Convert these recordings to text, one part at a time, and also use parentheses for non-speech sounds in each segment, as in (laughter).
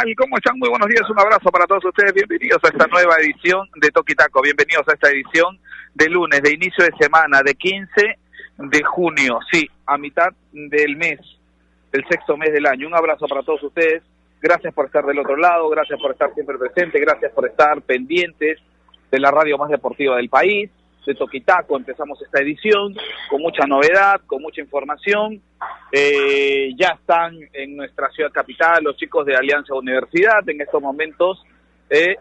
tal? ¿Cómo están? Muy buenos días, un abrazo para todos ustedes. Bienvenidos a esta nueva edición de Toki Taco. Bienvenidos a esta edición de lunes, de inicio de semana, de 15 de junio. Sí, a mitad del mes, el sexto mes del año. Un abrazo para todos ustedes. Gracias por estar del otro lado, gracias por estar siempre presente, gracias por estar pendientes de la radio más deportiva del país de Toquitaco. Empezamos esta edición con mucha novedad, con mucha información. Eh, ya están en nuestra ciudad capital los chicos de Alianza Universidad en estos momentos eh,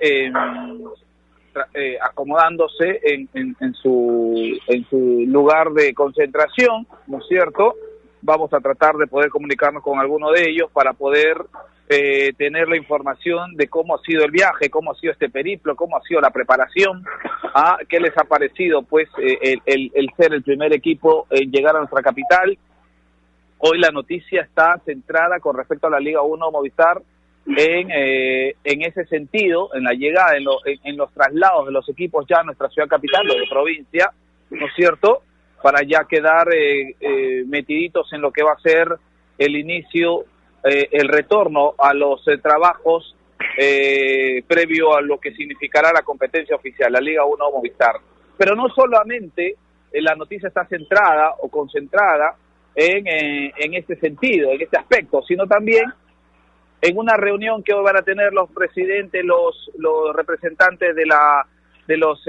eh, acomodándose en, en, su, en su lugar de concentración, ¿no es cierto? Vamos a tratar de poder comunicarnos con alguno de ellos para poder eh, tener la información de cómo ha sido el viaje, cómo ha sido este periplo, cómo ha sido la preparación, a qué les ha parecido pues eh, el, el, ser el primer equipo en llegar a nuestra capital. Hoy la noticia está centrada con respecto a la Liga 1 Movistar en, eh, en ese sentido, en la llegada, en, los traslados de los equipos ya a nuestra ciudad capital, o de provincia, ¿no es cierto? Para ya quedar metiditos en lo que va a ser el inicio eh, el retorno a los eh, trabajos eh, previo a lo que significará la competencia oficial, la Liga 1 Movistar. Pero no solamente la noticia está centrada o concentrada en, en este sentido, en este aspecto, sino también en una reunión que hoy van a tener los presidentes, los, los representantes de la de los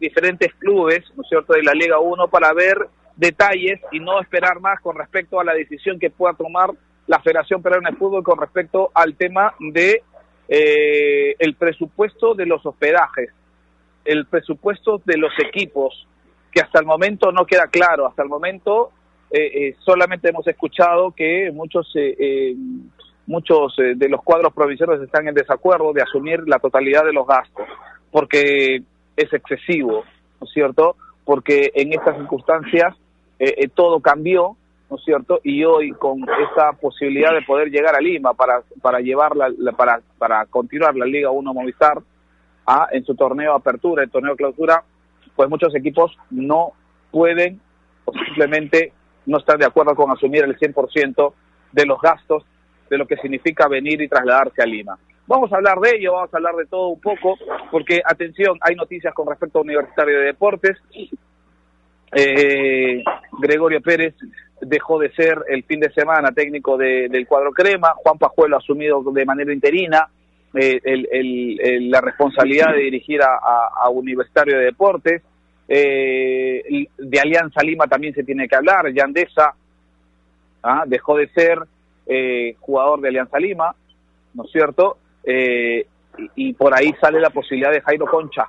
diferentes clubes, ¿no es cierto?, de la Liga 1 para ver detalles y no esperar más con respecto a la decisión que pueda tomar la Federación Peruana de Fútbol con respecto al tema de eh, el presupuesto de los hospedajes, el presupuesto de los equipos, que hasta el momento no queda claro, hasta el momento eh, eh, solamente hemos escuchado que muchos muchos de los cuadros provinciales están en desacuerdo de asumir la totalidad de los gastos, porque es excesivo, ¿no es cierto? Porque en estas circunstancias todo cambió ¿no es cierto? Y hoy con esa posibilidad de poder llegar a Lima para, para llevarla, para, para continuar la Liga 1 Movistar a, en su torneo de apertura, el torneo de clausura, pues muchos equipos no pueden o simplemente no están de acuerdo con asumir el 100% de los gastos de lo que significa venir y trasladarse a Lima. Vamos a hablar de ello, vamos a hablar de todo un poco, porque atención, hay noticias con respecto a Universitario de Deportes. Eh, Gregorio Pérez dejó de ser el fin de semana técnico del cuadro crema, Juan Pajuelo ha asumido de manera interina eh, la responsabilidad de dirigir a, Universitario de Deportes, eh, de Alianza Lima también se tiene que hablar, Yandesa ¿ah? dejó de ser eh, jugador de Alianza Lima, ¿no es cierto? Y, y por ahí sale la posibilidad de Jairo Concha,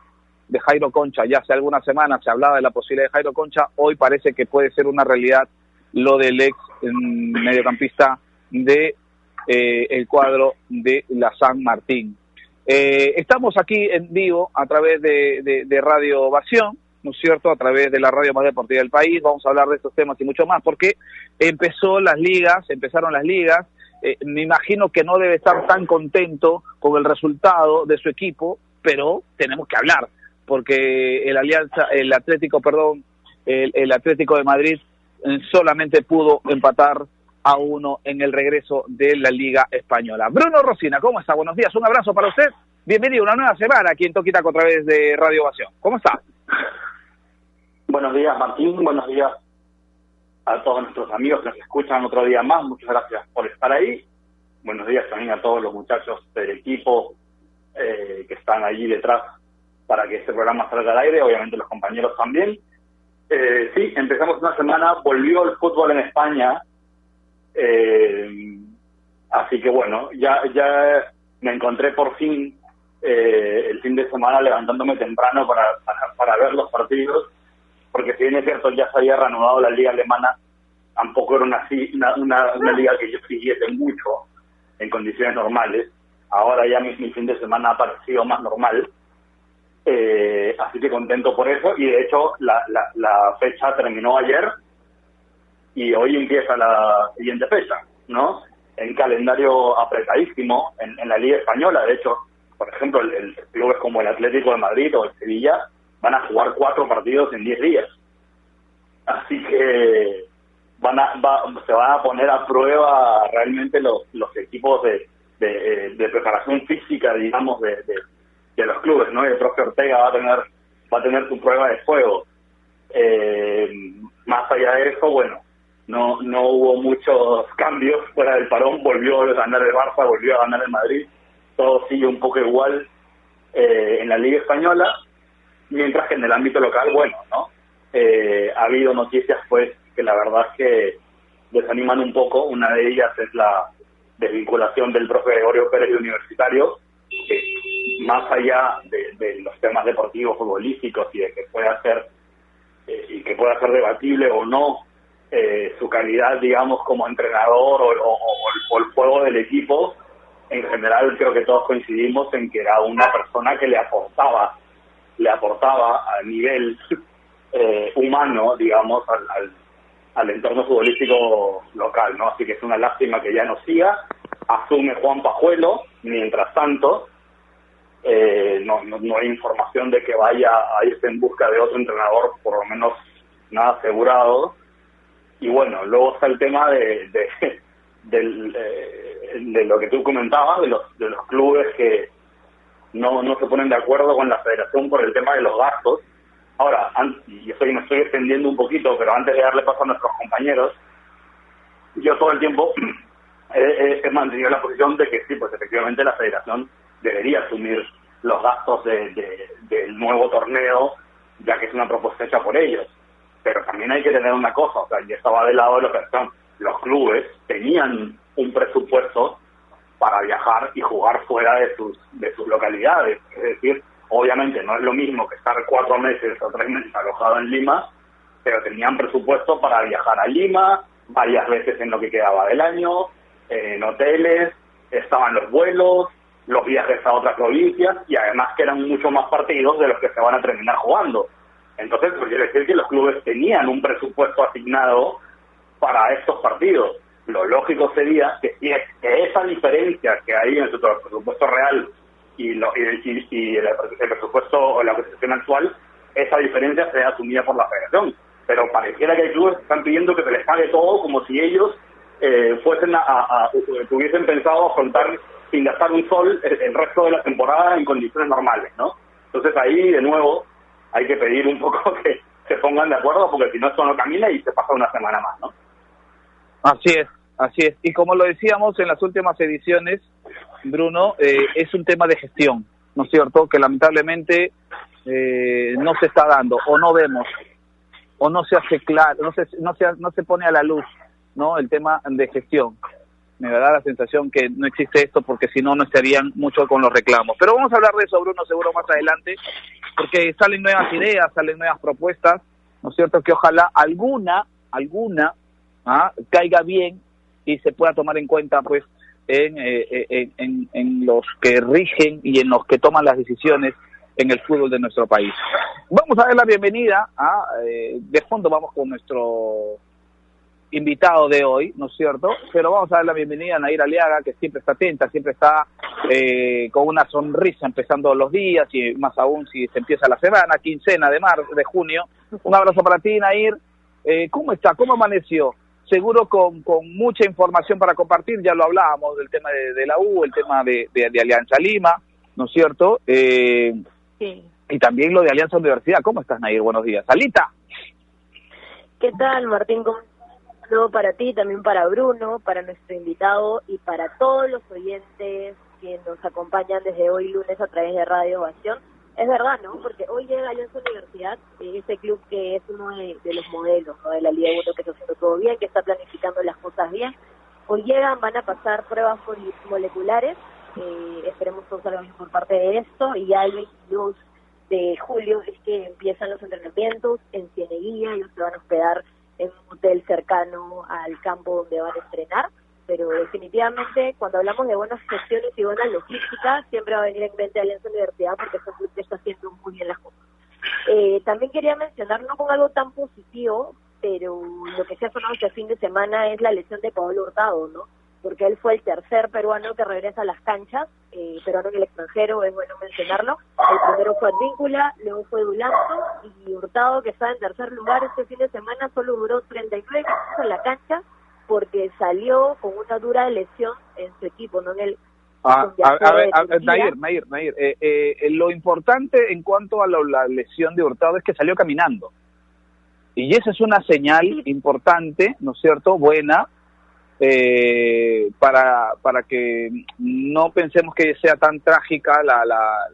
de Jairo Concha, ya hace algunas semanas se hablaba de la posibilidad de Jairo Concha, hoy parece que puede ser una realidad lo del ex mediocampista de eh, el cuadro de la San Martín. Eh, estamos aquí en vivo a través de, de, Radio Ovación, ¿no es cierto? A través de la radio más deportiva del país. Vamos a hablar de estos temas y mucho más, porque empezó las ligas, empezaron las ligas. Eh, me imagino que no debe estar tan contento con el resultado de su equipo, pero tenemos que hablar, porque el Alianza, el Atlético, perdón, el Atlético de Madrid solamente pudo empatar a uno en el regreso de la Liga Española. Bruno Rosina, ¿cómo está? Buenos días, un abrazo para usted. Bienvenido a una nueva semana aquí en Toquitaco a través de Radio Ovación. ¿Cómo está? Buenos días, Martín. Buenos días a todos nuestros amigos que nos escuchan otro día más. Muchas gracias por estar ahí. Buenos días también a todos los muchachos del equipo eh, que están allí detrás para que este programa salga al aire. Obviamente los compañeros también. Eh, sí, empezamos una semana, volvió el fútbol en España, eh, así que bueno, ya, ya me encontré por fin eh, el fin de semana levantándome temprano para, para, ver los partidos, porque si bien es cierto ya se había reanudado la liga alemana, tampoco era una, una, una, liga que yo siguiese mucho en condiciones normales. Ahora ya mi fin de semana ha parecido más normal. Eh, así que contento por eso y de hecho la, la, fecha terminó ayer y hoy empieza la siguiente fecha, ¿no? En calendario apretadísimo en, la Liga Española. De hecho, por ejemplo, el, clubes como el Atlético de Madrid o el Sevilla van a jugar cuatro partidos en diez días. Así que van a, se van a poner a prueba realmente los, equipos de, de, preparación física, digamos, de, los clubes, ¿no? el profe Ortega va a tener va a tener su prueba de fuego. Eh, más allá de eso, bueno, no no hubo muchos cambios fuera del parón, volvió a ganar el Barça, volvió a ganar el Madrid, todo sigue un poco igual eh, en la Liga Española, mientras que en el ámbito local, bueno, ¿no? Eh, ha habido noticias, pues, que la verdad es que desaniman un poco. Una de ellas es la desvinculación del profe Gregorio Pérez de Universitario, que más allá de, los temas deportivos, futbolísticos y de que pueda ser eh, y que pueda ser debatible o no eh, su calidad, digamos, como entrenador o, el juego del equipo, en general creo que todos coincidimos en que era una persona que le aportaba, le aportaba a nivel (laughs) eh, humano, digamos, al, al, entorno futbolístico local, ¿no? Así que es una lástima que ya no siga. Asume Juan Pajuelo, mientras tanto, eh, no, no, no, hay información de que vaya a irse en busca de otro entrenador, por lo menos nada asegurado. Y bueno, luego está el tema de, de, (laughs) eh, de lo que tú comentabas, de los, de los clubes que no, no se ponen de acuerdo con la federación por el tema de los gastos. Ahora, y estoy, me estoy extendiendo un poquito, pero antes de darle paso a nuestros compañeros, yo todo el tiempo (clears throat) he, mantenido la posición de que sí, pues efectivamente la federación debería asumir los gastos de, del nuevo torneo, ya que es una propuesta hecha por ellos. Pero también hay que tener una cosa, o sea, yo estaba del lado de los los clubes tenían un presupuesto para viajar y jugar fuera de sus, de sus localidades. Es decir, obviamente no es lo mismo que estar cuatro meses o tres meses alojado en Lima, pero tenían presupuesto para viajar a Lima varias veces en lo que quedaba del año, en hoteles, estaban los vuelos, los viajes a otras provincias y además que eran mucho más partidos de los que se van a terminar jugando. Entonces, pues quiere decir que los clubes tenían un presupuesto asignado para estos partidos. Lo lógico sería que, esa diferencia que hay en su presupuesto real y, lo, y, y, el, presupuesto o la posición actual, esa diferencia sea asumida por la federación. Pero pareciera que hay clubes que están pidiendo que se les pague todo como si ellos eh, fuesen a, tuviesen pensado afrontar sin gastar un sol el, resto de la temporada en condiciones normales, ¿no? Entonces ahí, de nuevo, hay que pedir un (laughs) poco que se pongan de acuerdo porque si no esto no camina y se pasa una semana más, ¿no? Así es, así es. Y como lo decíamos en las últimas ediciones, Bruno, eh, es un tema de gestión, ¿no es cierto? Que lamentablemente eh, no se está dando o no vemos o no se hace claro, no se, no se, no se pone a la luz, ¿no? El tema de gestión. Me da la sensación que no existe esto porque si no, no estarían mucho con los reclamos. Pero vamos a hablar de eso, Bruno, seguro más adelante, porque salen nuevas ideas, salen nuevas propuestas, ¿no es cierto? Que ojalá alguna, alguna, ¿ah? caiga bien y se pueda tomar en cuenta, pues, eh, eh, en, en, los que rigen y en los que toman las decisiones en el fútbol de nuestro país. Vamos a dar la bienvenida a, eh, de fondo vamos con nuestro invitado de hoy, ¿no es cierto? Pero vamos a dar la bienvenida a Nair Aliaga, que siempre está atenta, siempre está con una sonrisa empezando los días y más aún si se empieza la semana, quincena de marzo, de junio. Un abrazo para ti, Nair. ¿Cómo está? ¿Cómo amaneció? seguro con, con mucha información para compartir, ya lo hablábamos del tema de, la U, el tema de, de, Alianza Lima, ¿no es cierto? Eh, sí. Y también lo de Alianza Universidad. ¿Cómo estás, Nair? Buenos días. Salita. ¿Qué tal, Martín? No, para ti, también para Bruno, para nuestro invitado y para todos los oyentes que nos acompañan desde hoy lunes a través de Radio Ovación es verdad, ¿no? Porque hoy llega Alianza Universidad, eh, ese club que es uno de, los modelos de la Liga 1 que está haciendo todo bien, que está planificando las cosas bien. Hoy llegan, van a pasar pruebas moleculares, eh, esperemos todo salga bien por parte de esto, y ya el 22 de julio es que empiezan los entrenamientos en Cieneguía, ellos se van a hospedar en un hotel cercano al campo donde van a entrenar pero definitivamente cuando hablamos de buenas gestiones y buena logística, siempre va a venir en mente Alianza Universidad porque es un que está haciendo muy bien las cosas. Eh, también quería mencionar, no con algo tan positivo, pero lo que se ha sonado este fin de semana es la lesión de Pablo Hurtado, ¿no? Porque él fue el tercer peruano que regresa a las canchas, eh, peruano en el extranjero, es bueno mencionarlo. El primero fue Advíncula, luego fue Dulanto y Hurtado, que está en tercer lugar este fin de semana, solo duró 39 minutos en la cancha porque salió con una dura lesión en su equipo, no en el... Ah, a, ver, Nair, Nair, Nair, eh, eh, lo importante en cuanto a la, lesión de Hurtado es que salió caminando. Y esa es una señal importante, ¿no es cierto?, buena, eh, para, para que no pensemos que sea tan trágica la,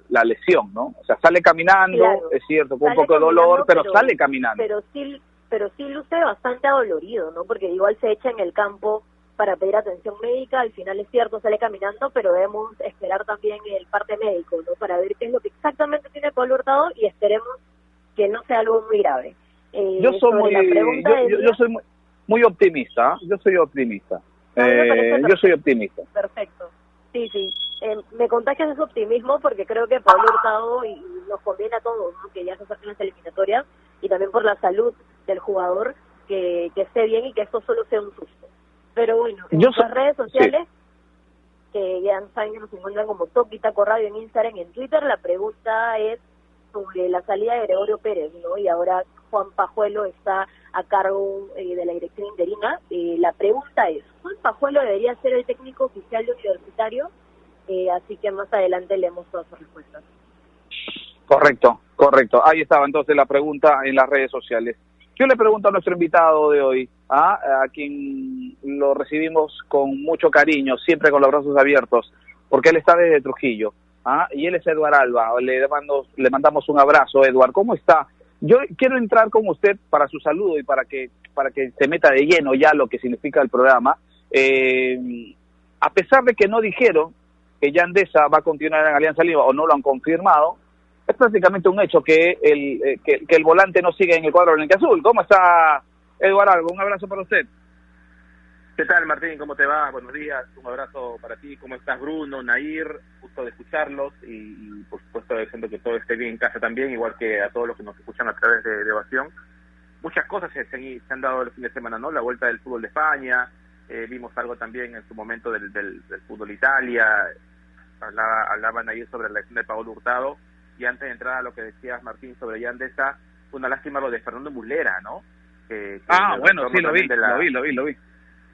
la, lesión, ¿no? O sea, sale caminando, es cierto, con un poco de dolor, pero, sale caminando. Pero sí, pero sí luce bastante adolorido, ¿no? Porque igual se echa en el campo para pedir atención médica, al final es cierto, sale caminando, pero debemos esperar también el parte médico, ¿no? Para ver qué es lo que exactamente tiene Pablo Hurtado y esperemos que no sea algo muy grave. Eh, yo soy muy, yo, soy muy, muy optimista, yo soy optimista. Eh, yo soy optimista. Perfecto. Sí, sí. Eh, me contagias ese optimismo porque creo que Pablo Hurtado y, nos conviene a todos, que ya se acercan las eliminatorias y también por la salud del jugador que, que esté bien y que esto solo sea un susto. Pero bueno, en nuestras redes sociales, que ya saben que nos encuentran como Toquitaco Radio en Instagram y en Twitter, la pregunta es sobre la salida de Gregorio Pérez, ¿no? Y ahora Juan Pajuelo está a cargo eh, de la dirección interina. Eh, la pregunta es, ¿Juan Pajuelo debería ser el técnico oficial de universitario? Eh, así que más adelante leemos todas sus respuestas. Correcto, correcto. Ahí estaba entonces la pregunta en las redes sociales. Yo le pregunto a nuestro invitado de hoy, ¿ah? a quien lo recibimos con mucho cariño, siempre con los brazos abiertos, porque él está desde Trujillo. ¿Ah? Y él es Eduard Alba. Le, le mandamos un abrazo, Eduard. ¿Cómo está? Yo quiero entrar con usted para su saludo y para que, para que se meta de lleno ya lo que significa el programa. Eh, a pesar de que no dijeron que Yandesa va a continuar en Alianza Lima o no lo han confirmado, es prácticamente un hecho que el, eh, que, el volante no sigue en el cuadro blanco azul. ¿Cómo está Eduardo? Un abrazo para usted. ¿Qué tal, Martín? ¿Cómo te va? Buenos días. Un abrazo para ti. ¿Cómo estás, Bruno, Nair? Gusto de escucharlos y, por supuesto, deseando que todo esté bien en casa también, igual que a todos los que nos escuchan a través de, de Ovación. Muchas cosas se, se, han dado el fin de semana, ¿no? La vuelta del fútbol de España, eh, vimos algo también en su momento del, del, fútbol Italia, hablaba, hablaban ahí sobre la elección de Pablo Hurtado, y antes de entrar a lo que decías, Martín, sobre Yandesa, una lástima lo de Fernando Muslera, ¿no? ah, bueno, sí, lo vi, lo vi, lo vi, lo vi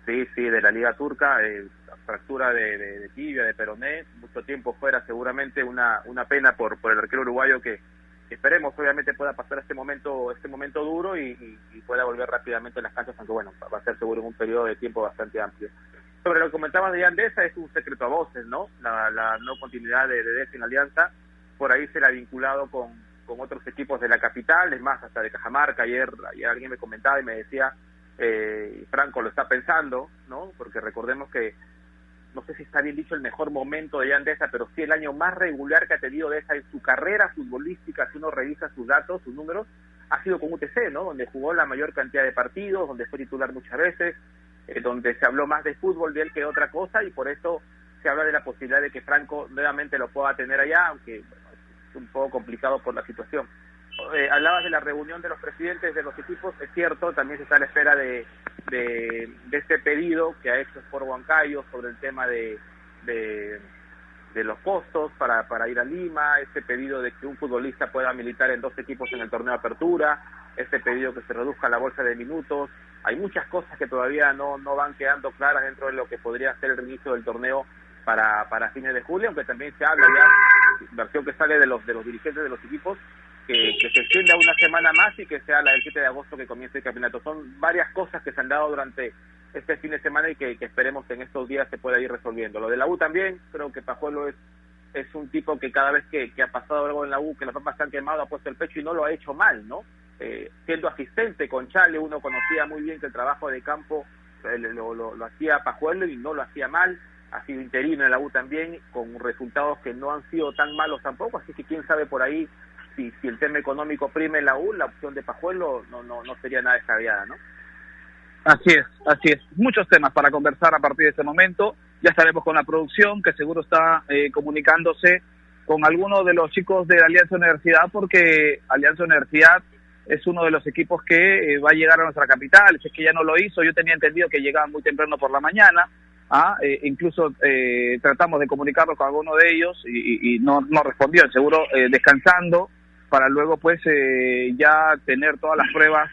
Sí, sí, de la Liga Turca, eh, fractura de, de, tibia, de peroné, mucho tiempo fuera, seguramente una, una pena por, por el arquero uruguayo que, esperemos obviamente pueda pasar este momento este momento duro y, pueda volver rápidamente a las canchas, aunque bueno, va a ser seguro en un periodo de tiempo bastante amplio. Sobre lo que comentabas de Andesa, es un secreto a voces, ¿no? La, no continuidad de, de en Alianza, por ahí se la ha vinculado con, con otros equipos de la capital, es más, hasta de Cajamarca, ayer, ayer alguien me comentaba y me decía eh, Franco lo está pensando, ¿no? Porque recordemos que, no sé si está bien dicho el mejor momento de Yandesa, pero sí el año más regular que ha tenido de esa en su carrera futbolística, si uno revisa sus datos, sus números, ha sido con UTC, ¿no? Donde jugó la mayor cantidad de partidos, donde fue titular muchas veces, eh, donde se habló más de fútbol de él que otra cosa y por eso se habla de la posibilidad de que Franco nuevamente lo pueda tener allá, aunque es un poco complicado por la situación. Eh, hablabas de la reunión de los presidentes de los equipos, es cierto, también se está a la espera de, de, este pedido que ha hecho Sport Huancayo sobre el tema de, de, los costos para, para ir a Lima, este pedido de que un futbolista pueda militar en dos equipos en el torneo de apertura, este pedido que se reduzca la bolsa de minutos. Hay muchas cosas que todavía no, no van quedando claras dentro de lo que podría ser el inicio del torneo para, para fines de julio, aunque también se habla ya, versión que sale de los, de los dirigentes de los equipos, que, se extienda una semana más y que sea la del 7 de agosto que comience el campeonato. Son varias cosas que se han dado durante este fin de semana y que, esperemos que en estos días se pueda ir resolviendo. Lo de la U también, creo que Pajuelo es, es un tipo que cada vez que, ha pasado algo en la U, que las papas se han quemado, ha puesto el pecho y no lo ha hecho mal, ¿no? Eh, siendo asistente con Chale, uno conocía muy bien que el trabajo de campo eh, lo, lo, lo hacía Pajuelo y no lo hacía mal ha sido interino en la U también, con resultados que no han sido tan malos tampoco, así que quién sabe por ahí si, si el tema económico prime la U, la opción de Pajuelo no, no, no sería nada descabellada, ¿no? Así es, así es. Muchos temas para conversar a partir de este momento. Ya estaremos con la producción, que seguro está eh, comunicándose con algunos de los chicos de Alianza Universidad, porque Alianza Universidad es uno de los equipos que eh, va a llegar a nuestra capital. Si es que ya no lo hizo, yo tenía entendido que llegaba muy temprano por la mañana. ¿ah? Eh, incluso tratamos de comunicarlo con alguno de ellos y, y, no, no respondieron, seguro descansando para luego pues eh, ya tener todas las pruebas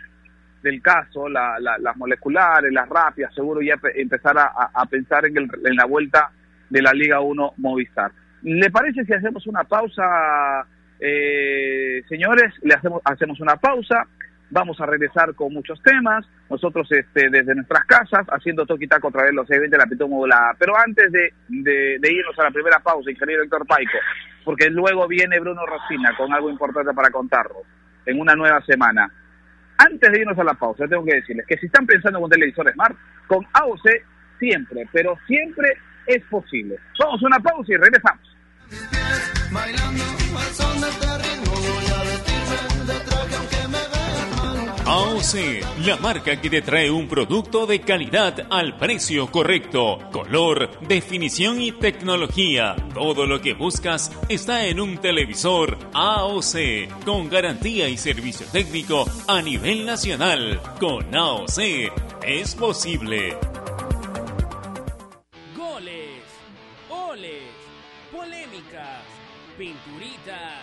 del caso, la, las moleculares, las rápidas, seguro ya empezar a, pensar en, el, en la vuelta de la Liga 1 Movistar. ¿Le parece si hacemos una pausa, eh, señores? Le hacemos, hacemos una pausa vamos a regresar con muchos temas, nosotros este, desde nuestras casas, haciendo toque y taco a través los eventos de la Pitón Modulada. Pero antes de, de, irnos a la primera pausa, ingeniero Héctor Paico, porque luego viene Bruno Rosina con algo importante para contarnos en una nueva semana. Antes de irnos a la pausa, tengo que decirles que si están pensando en un televisor Smart, con AOC siempre, pero siempre es posible. Vamos a una pausa y regresamos. AOC, la marca que te trae un producto de calidad al precio correcto, color, definición y tecnología. Todo lo que buscas está en un televisor AOC, con garantía y servicio técnico a nivel nacional. Con AOC es posible. Goles, goles, polémicas, pinturitas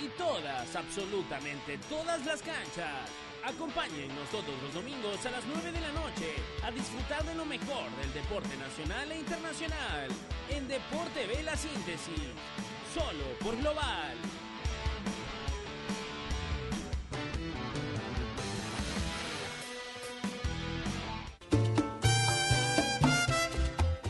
y todas, absolutamente todas las canchas Acompáñennos todos los domingos a las 9 de la noche a disfrutar de lo mejor del deporte nacional e internacional en Deporte B La Síntesis, solo por Global.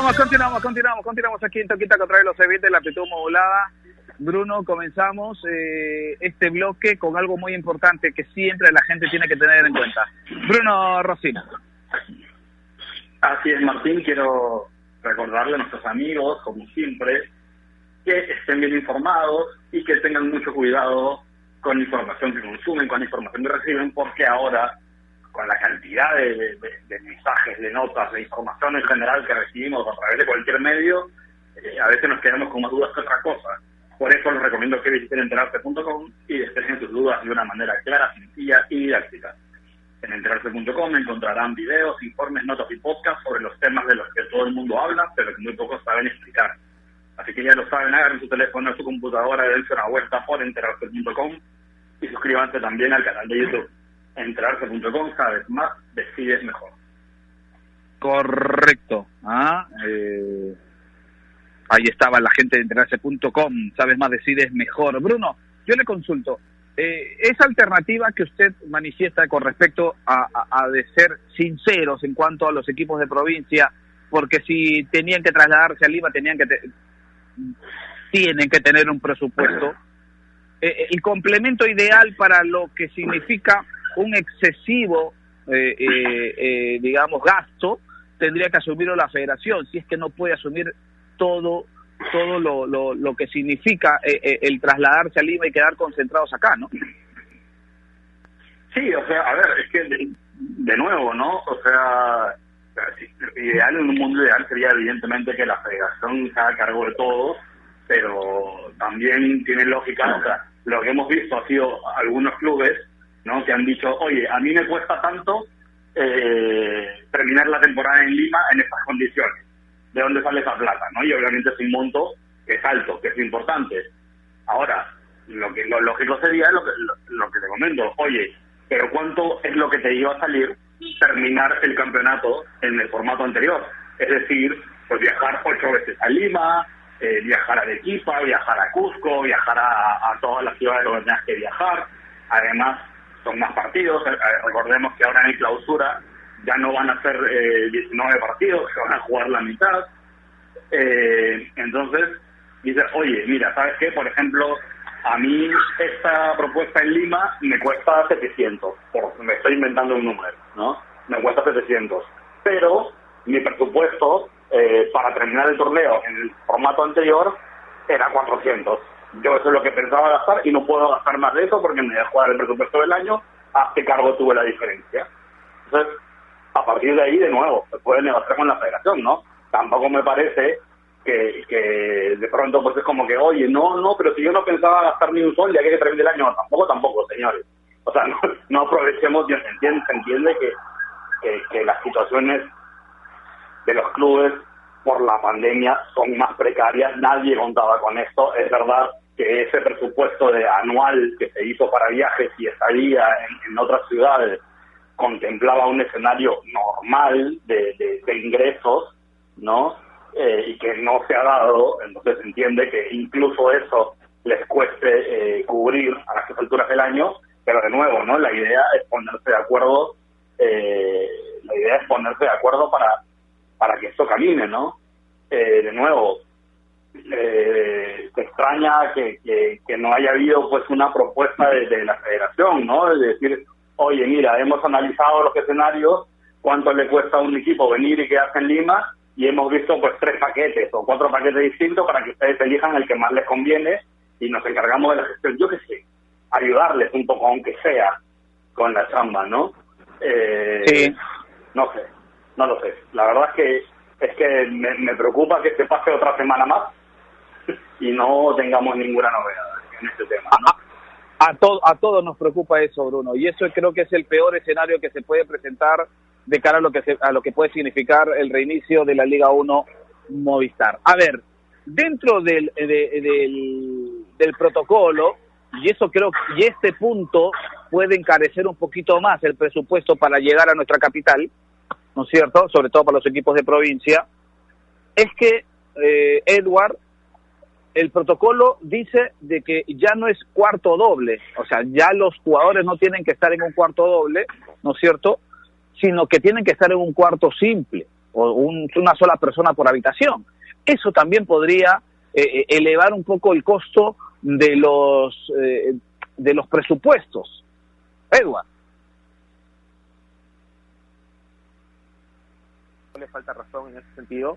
Continuamos, continuamos, continuamos, continuamos aquí en Toquita contra los eventos de la Pitu Modulada. Bruno, comenzamos eh, este bloque con algo muy importante que siempre la gente tiene que tener en cuenta. Bruno Rosina. Así es, Martín, quiero recordarle a nuestros amigos, como siempre, que estén bien informados y que tengan mucho cuidado con la información que consumen, con la información que reciben, porque ahora con la cantidad de, mensajes, de notas, de información en general que recibimos a través de cualquier medio, eh, a veces nos quedamos con más dudas que otra cosa. Por eso les recomiendo que visiten enterarse.com y despejen sus dudas de una manera clara, sencilla y didáctica. En enterarse.com encontrarán videos, informes, notas y podcasts sobre los temas de los que todo el mundo habla, pero que muy pocos saben explicar. Así que ya lo saben, hagan su teléfono, su computadora, dense una vuelta por enterarse.com y suscríbanse también al canal de YouTube entrarse.com, sabes más, decides mejor. Correcto. ¿ah? Eh, ahí estaba la gente de enterarse.com, sabes más, decides mejor. Bruno, yo le consulto, eh, esa alternativa que usted manifiesta con respecto a, de ser sinceros en cuanto a los equipos de provincia, porque si tenían que trasladarse a Lima, tenían que tienen que tener un presupuesto. Eh, el complemento ideal para lo que significa un excesivo, eh, eh, eh, digamos, gasto, tendría que asumirlo la federación, si es que no puede asumir todo todo lo, lo, lo que significa el trasladarse a Lima y quedar concentrados acá, ¿no? Sí, o sea, a ver, es que de, nuevo, ¿no? O sea, ideal en un mundo ideal sería evidentemente que la federación se haga cargo de todo, pero también tiene lógica, o sea, lo que hemos visto ha sido algunos clubes ¿no? Que han dicho, oye, a mí me cuesta tanto eh, terminar la temporada en Lima en estas condiciones. ¿De dónde sale esa plata? ¿no? Y obviamente es un monto que es alto, que es importante. Ahora, lo que lo lógico sería lo que, lo, que te comento, oye, pero ¿cuánto es lo que te iba a salir terminar el campeonato en el formato anterior? Es decir, pues viajar ocho veces a Lima, eh, viajar a Arequipa, viajar a Cusco, viajar a, todas las ciudades donde tengas que viajar. Además, son más partidos. Eh, eh, recordemos que ahora en clausura ya no van a ser eh, 19 partidos, se van a jugar la mitad. Eh, entonces, dice, oye, mira, ¿sabes qué? Por ejemplo, a mí esta propuesta en Lima me cuesta 700, por, me estoy inventando un número, ¿no? Me cuesta 700. Pero mi presupuesto para terminar el torneo en el formato anterior era 400. Yo eso es lo que pensaba gastar y no puedo gastar más de eso porque me voy a jugar el presupuesto del año, a qué cargo tuve la diferencia. Entonces, a partir de ahí, de nuevo, se puede negociar con la federación, ¿no? Tampoco me parece que, que de pronto pues es como que, oye, no, no, pero si yo no pensaba gastar ni un sol ya que que del año, tampoco, tampoco, señores. O sea, (laughs) no, no aprovechemos, se entiende, se entiende que, que, que las situaciones de los clubes por la pandemia son más precarias, nadie contaba con esto, es verdad que ese presupuesto de anual que se hizo para viajes y estadía en, otras ciudades contemplaba un escenario normal de, de, de ingresos, ¿no? Eh, y que no se ha dado, entonces se entiende que incluso eso les cueste eh, cubrir a las alturas del año, pero de nuevo, ¿no? La idea es ponerse de acuerdo, eh, la idea es ponerse de acuerdo para, para que esto camine, ¿no? Eh, de nuevo, eh, te extraña que, que, que, no haya habido pues una propuesta de, de la federación, ¿no? De decir, oye, mira, hemos analizado los escenarios, cuánto le cuesta a un equipo venir y quedarse en Lima, y hemos visto pues tres paquetes o cuatro paquetes distintos para que ustedes elijan el que más les conviene y nos encargamos de la gestión. Yo qué sé, ayudarles un poco, aunque sea, con la chamba, ¿no? Eh, sí. No sé, no lo sé. La verdad es que es que me, me preocupa que se pase otra semana más (laughs) y no tengamos ninguna novedad en este tema. A, a, a todos nos preocupa eso, Bruno, y eso creo que es el peor escenario que se puede presentar de cara a lo que se, a lo que puede significar el reinicio de la Liga 1 Movistar. A ver, dentro del, de, del, del protocolo, y eso creo y este punto puede encarecer un poquito más el presupuesto para llegar a nuestra capital, ¿no es cierto? Sobre todo para los equipos de provincia, es que eh, Edward, el protocolo dice de que ya no es cuarto doble, o sea, ya los jugadores no tienen que estar en un cuarto doble, ¿no es cierto? Sino que tienen que estar en un cuarto simple o un, una sola persona por habitación. Eso también podría eh, elevar un poco el costo de los eh, de los presupuestos. Edward. No le falta razón en ese sentido.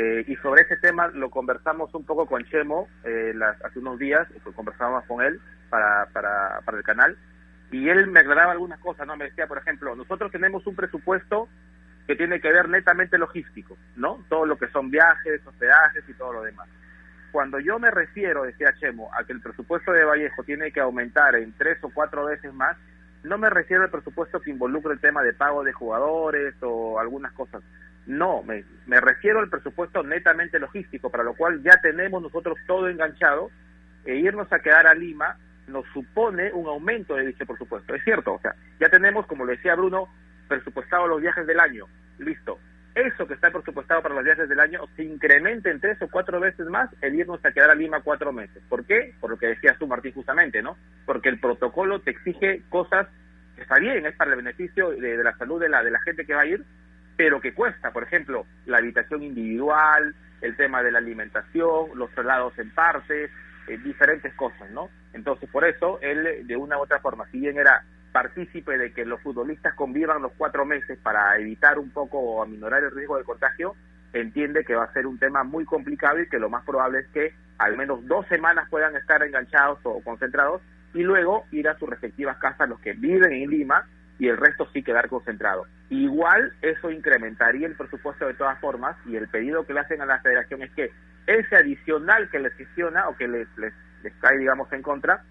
Eh, y sobre ese tema lo conversamos un poco con Chemo eh, las, hace unos días, pues conversamos con él para, para, para el canal, y él me aclaraba algunas cosas, ¿no? Me decía, por ejemplo, nosotros tenemos un presupuesto que tiene que ver netamente logístico, ¿no? Todo lo que son viajes, hospedajes y todo lo demás. Cuando yo me refiero, decía Chemo, a que el presupuesto de Vallejo tiene que aumentar en tres o cuatro veces más, no me refiero al presupuesto que involucre el tema de pago de jugadores o algunas cosas. No, me, refiero al presupuesto netamente logístico, para lo cual ya tenemos nosotros todo enganchado, e irnos a quedar a Lima nos supone un aumento de dicho presupuesto. Es cierto, o sea, ya tenemos, como le decía Bruno, presupuestado los viajes del año. Listo. Eso que está presupuestado para los viajes del año se incrementa en tres o cuatro veces más el irnos a quedar a Lima cuatro meses. ¿Por qué? Por lo que decías tú, Martín, justamente, ¿no? Porque el protocolo te exige cosas que está bien, es para el beneficio de, de la salud de la, de la gente que va a ir, pero que cuesta. Por ejemplo, la habitación individual, el tema de la alimentación, los traslados en partes, eh, diferentes cosas, ¿no? Entonces, por eso, él, de una u otra forma, si bien era partícipe de que los futbolistas convivan los cuatro meses para evitar un poco o aminorar el riesgo de contagio, entiende que va a ser un tema muy complicado y que lo más probable es que al menos dos semanas puedan estar enganchados o concentrados y luego ir a sus respectivas casas los que viven en Lima y el resto sí quedar concentrado. Igual eso incrementaría el presupuesto de todas formas y el pedido que le hacen a la federación es que ese adicional que les gestiona o que les, les, cae, digamos, en contra,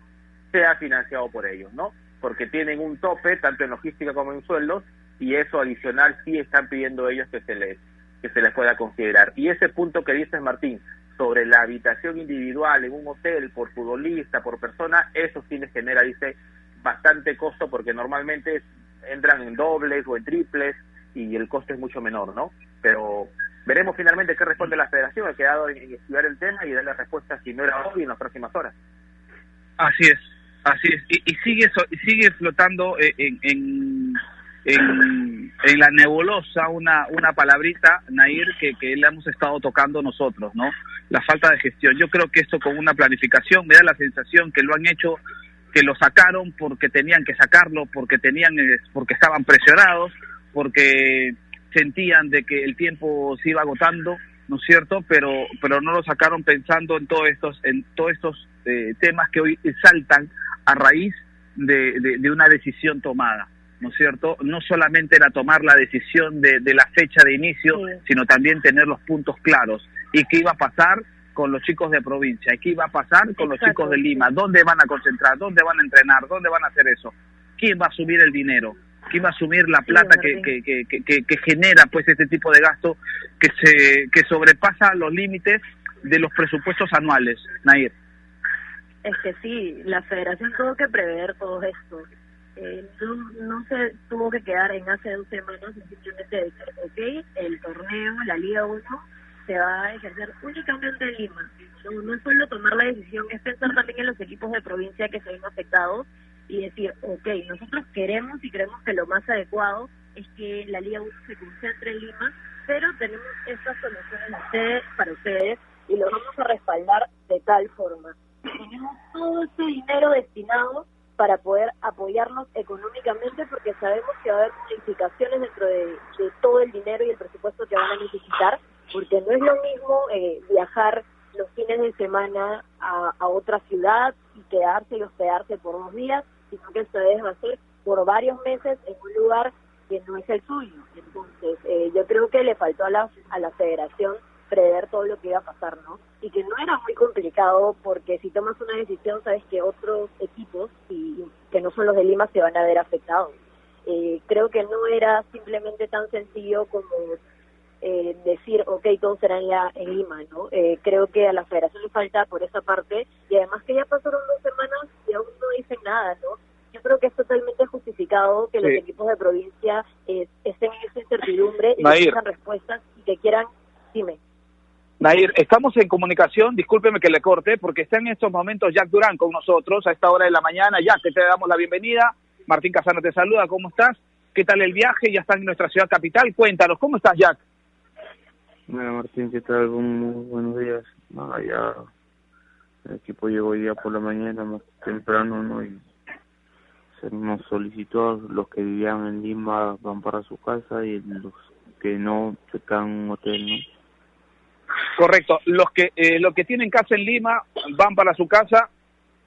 sea financiado por ellos, ¿no? Porque tienen un tope, tanto en logística como en sueldos, y eso adicional sí están pidiendo ellos que se les, que se les pueda considerar. Y ese punto que dices, Martín, sobre la habitación individual en un hotel por futbolista, por persona, eso sí les genera, dice, bastante costo porque normalmente entran en dobles o en triples y el costo es mucho menor, ¿no? Pero veremos finalmente qué responde la federación. Ha quedado en, estudiar el tema y darle respuesta si no era hoy en las próximas horas. Así es, así es. Y, sigue y sigue flotando en, en, en, en, la nebulosa una, una palabrita, Nair, que, que le hemos estado tocando nosotros, ¿no? La falta de gestión. Yo creo que esto con una planificación me da la sensación que lo han hecho que lo sacaron porque tenían que sacarlo, porque tenían, porque estaban presionados, porque sentían de que el tiempo se iba agotando ¿no es cierto? Pero, pero no lo sacaron pensando en todos estos, en todos estos eh, temas que hoy saltan a raíz de, de, una decisión tomada, ¿no es cierto? No solamente era tomar la decisión de, de la fecha de inicio, sino también tener los puntos claros. ¿Y qué iba a pasar? Con los chicos de provincia, ¿qué iba a pasar con los chicos de Lima? ¿Dónde van a concentrar? ¿Dónde van a entrenar? ¿Dónde van a hacer eso? ¿Quién va a asumir el dinero? ¿Quién va a asumir la plata que, que, que, que, genera pues este tipo de gasto que se que sobrepasa los límites de los presupuestos anuales, Nair? Es que sí, la federación tuvo que prever todo esto. Eh, no, no se tuvo que quedar en hace dos semanas simplemente decir, ok, el torneo, la Liga 1 se va a ejercer únicamente en Lima. No, es solo tomar la decisión, es pensar también en los equipos de provincia que se ven afectados y decir, ok, nosotros queremos y creemos que lo más adecuado es que la Liga 1 se concentre en Lima, pero tenemos estas soluciones para ustedes y lo vamos a respaldar de tal forma. Tenemos todo ese dinero destinado para poder apoyarnos económicamente porque sabemos que va a haber modificaciones dentro de, de todo el dinero y el presupuesto que van a necesitar porque no es lo mismo eh, viajar los fines de semana a, a, otra ciudad y quedarse y hospedarse por unos días, sino que vez va a ser por varios meses en un lugar que no es el suyo. Entonces, eh, yo creo que le faltó a la, a la federación prever todo lo que iba a pasar, ¿no? Y que no era muy complicado porque si tomas una decisión, sabes que otros equipos, y que no son los de Lima, se van a ver afectados. Eh, creo que no era simplemente tan sencillo como eh, decir, ok, todo será en, la, en Lima, ¿no? Eh, creo que a la federación le falta por esa parte y además que ya pasaron dos semanas y aún no dicen nada, ¿no? Yo creo que es totalmente justificado que los equipos de provincia eh, estén en esa incertidumbre y tengan respuestas y que quieran, dime. Nair, estamos en comunicación, discúlpeme que le corte, porque está en estos momentos Jack Durán con nosotros a esta hora de la mañana. Jack, te damos la bienvenida. Martín Casano te saluda, ¿cómo estás? ¿Qué tal el viaje? Ya estás en nuestra ciudad capital. Cuéntanos, ¿cómo estás, Jack? Bueno, Martín, ¿qué tal? Muy buenos días. ya el equipo llegó ya por la mañana más temprano, ¿no? Y se nos solicitó, los que vivían en Lima van para su casa y los que no se quedan en un hotel, ¿no? Correcto. Los que eh, los que tienen casa en Lima van para su casa,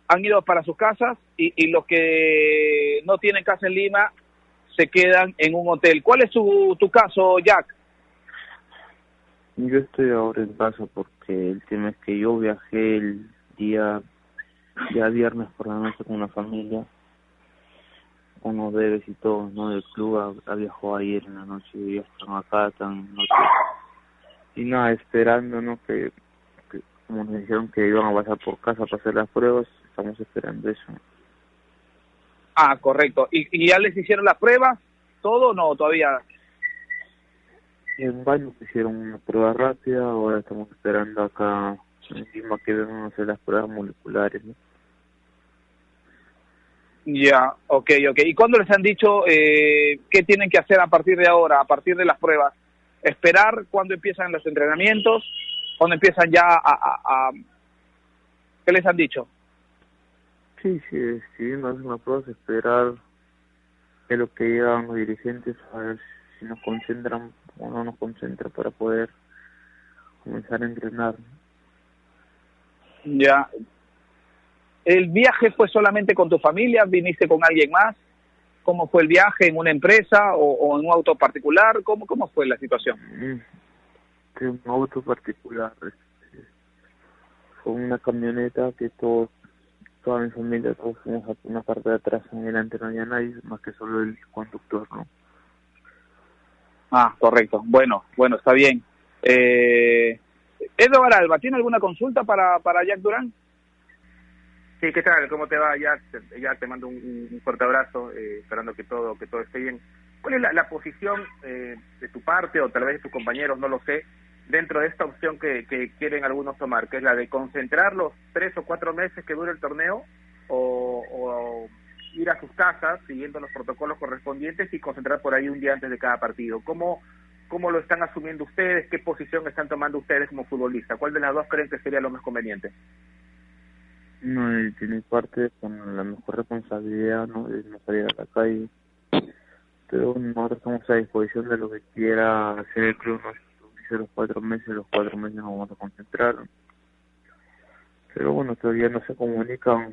han ido para sus casas y, y los que no tienen casa en Lima se quedan en un hotel. ¿Cuál es tu, tu caso, Jack? Yo estoy ahora en casa porque el tema es que yo viajé el día, ya viernes por la noche con una familia, unos bebés y todo, ¿no? Del club ha, viajado ayer en la noche y ya están acá, están noche. Y nada, esperando, ¿no? Que, como nos dijeron que iban a pasar por casa para hacer las pruebas, estamos esperando eso. Ah, correcto. ¿Y, y ya les hicieron las pruebas? ¿Todo no? Todavía en baño hicieron una prueba rápida, ahora estamos esperando acá encima que vengan a hacer las pruebas moleculares. Ya, ok, ok. ¿Y cuándo les han dicho eh, qué tienen que hacer a partir de ahora, a partir de las pruebas? ¿Esperar cuando empiezan los entrenamientos? ¿Cuándo empiezan ya a, a, ¿Qué les han dicho? Sí, sí, si bien hacen las pruebas, esperar es lo que llegan los dirigentes a ver si nos concentran o no nos concentra para poder comenzar a entrenar. Ya. ¿El viaje fue solamente con tu familia? ¿Viniste con alguien más? ¿Cómo fue el viaje? ¿En una empresa o, en un auto particular? ¿Cómo, cómo fue la situación? Mm, en un auto particular. Este, fue una camioneta que todos, toda mi familia, todos fuimos a una parte de atrás, en delante no había nadie, más que solo el conductor, ¿no? Ah, correcto. Bueno, bueno, está bien. Eh, Edward Alba, ¿tiene alguna consulta para, para Jack Durán? Sí, ¿qué tal? ¿Cómo te va, Jack? Ya te mando un, fuerte abrazo, eh, esperando que todo que todo esté bien. ¿Cuál es la, posición eh, de tu parte o tal vez de tus compañeros, no lo sé, dentro de esta opción que, que quieren algunos tomar, que es la de concentrar los tres o cuatro meses que dure el torneo o, o ir a sus casas siguiendo los protocolos correspondientes y concentrar por ahí un día antes de cada partido. ¿Cómo, cómo lo están asumiendo ustedes? ¿Qué posición están tomando ustedes como futbolistas? ¿Cuál de las dos creen que sería lo más conveniente? No, tiene parte con la mejor responsabilidad ¿no? de no salir a la calle. Pero nosotros estamos a disposición de lo que quiera hacer el club, dice los cuatro meses, los cuatro meses nos vamos a concentrar. Pero bueno, todavía no se comunican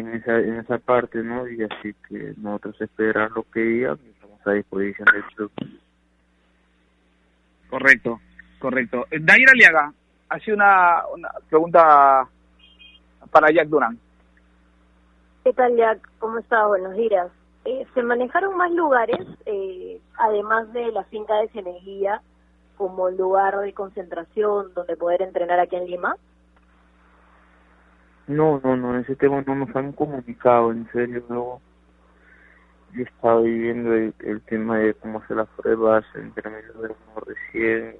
en esa, en esa parte, ¿no? Y así que nosotros esperamos lo que digan y estamos a disposición del club. Correcto, correcto. Nair Aliaga, hace una, una pregunta para Jack Durán. ¿Qué tal, Jack? ¿Cómo está? Buenos días. Eh, ¿Se manejaron más lugares, eh, además de la finca de Cieneguía, como lugar de concentración donde poder entrenar aquí en Lima? No, no, no, ese tema no nos han comunicado, en serio, no. Yo estaba viviendo el, el tema de cómo hacer las pruebas, entrenamiento de uno recién.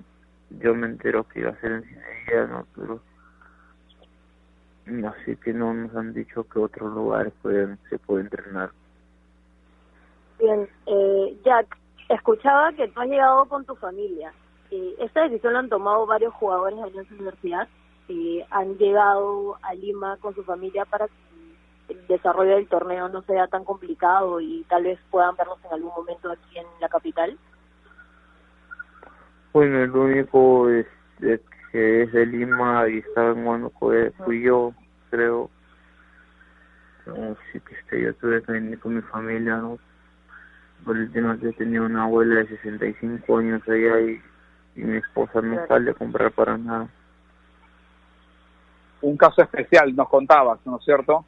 Yo me entero que iba a ser en Cieneguía, ¿no? Pero así que no nos han dicho que otros lugares pueden, se puede entrenar. Bien, eh, Jack, escuchaba que tú has llegado con tu familia. Eh, esta decisión la han tomado varios jugadores de la Universidad. Eh, han llegado a Lima con su familia para que el desarrollo del torneo no sea tan complicado y tal vez puedan verlos en algún momento aquí en la capital. Bueno, el único es, que es de Lima y estaba en Huánuco fui yo, creo. No, sí que este, yo tuve que venir con mi familia, ¿no? por el tema que tenía una abuela de 65 años allá y, y mi esposa no sale a comprar para nada. Un caso especial, nos contabas, ¿no es cierto?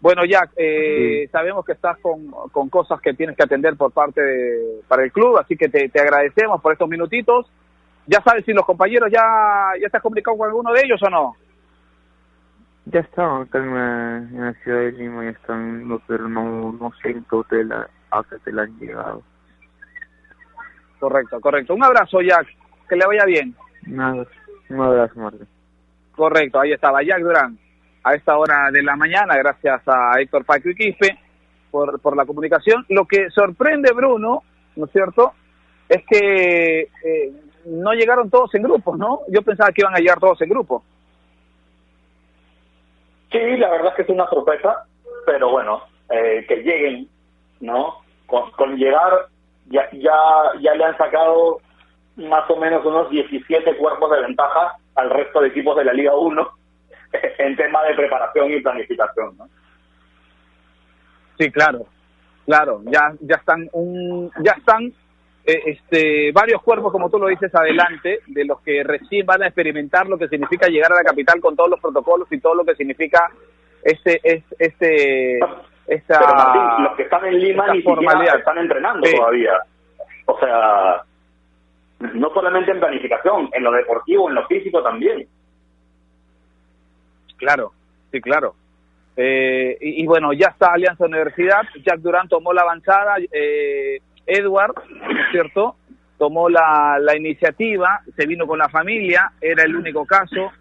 Bueno, Jack, eh, sabemos que estás con, con cosas que tienes que atender por parte de, para el club, así que te, te agradecemos por estos minutitos. ¿Ya sabes si los compañeros ya, ya estás comunicado con alguno de ellos o no? Ya están acá en la, en la ciudad de Lima, ya están, pero no, no sé en qué hotel a que te la han llegado. Correcto, correcto. Un abrazo, Jack. Que le vaya bien. Nada, un abrazo, Martín. Correcto, ahí estaba Jack Durán. A esta hora de la mañana, gracias a Héctor Paco y Quispe por, por la comunicación. Lo que sorprende, Bruno, ¿no es cierto?, es que eh, no llegaron todos en grupos, ¿no? Yo pensaba que iban a llegar todos en grupo. Sí, la verdad es que es una sorpresa, pero bueno, eh, que lleguen ¿no? Con, llegar ya, ya, ya le han sacado más o menos unos 17 cuerpos de ventaja al resto de equipos de la Liga 1 (laughs) en tema de preparación y planificación, ¿no? Sí, claro, claro, ya ya están un ya están eh, este varios cuerpos como tú lo dices adelante de los que recién van a experimentar lo que significa llegar a la capital con todos los protocolos y todo lo que significa este es este pero Martín, los que están en Lima ni siquiera están entrenando todavía. O sea, no solamente en planificación, en lo deportivo, en lo físico también. Claro, sí, claro. Eh, y, bueno, ya está Alianza Universidad, Jack Durán tomó la avanzada, eh, Edward, ¿no es cierto? Tomó la, la iniciativa, se vino con la familia, era el único caso,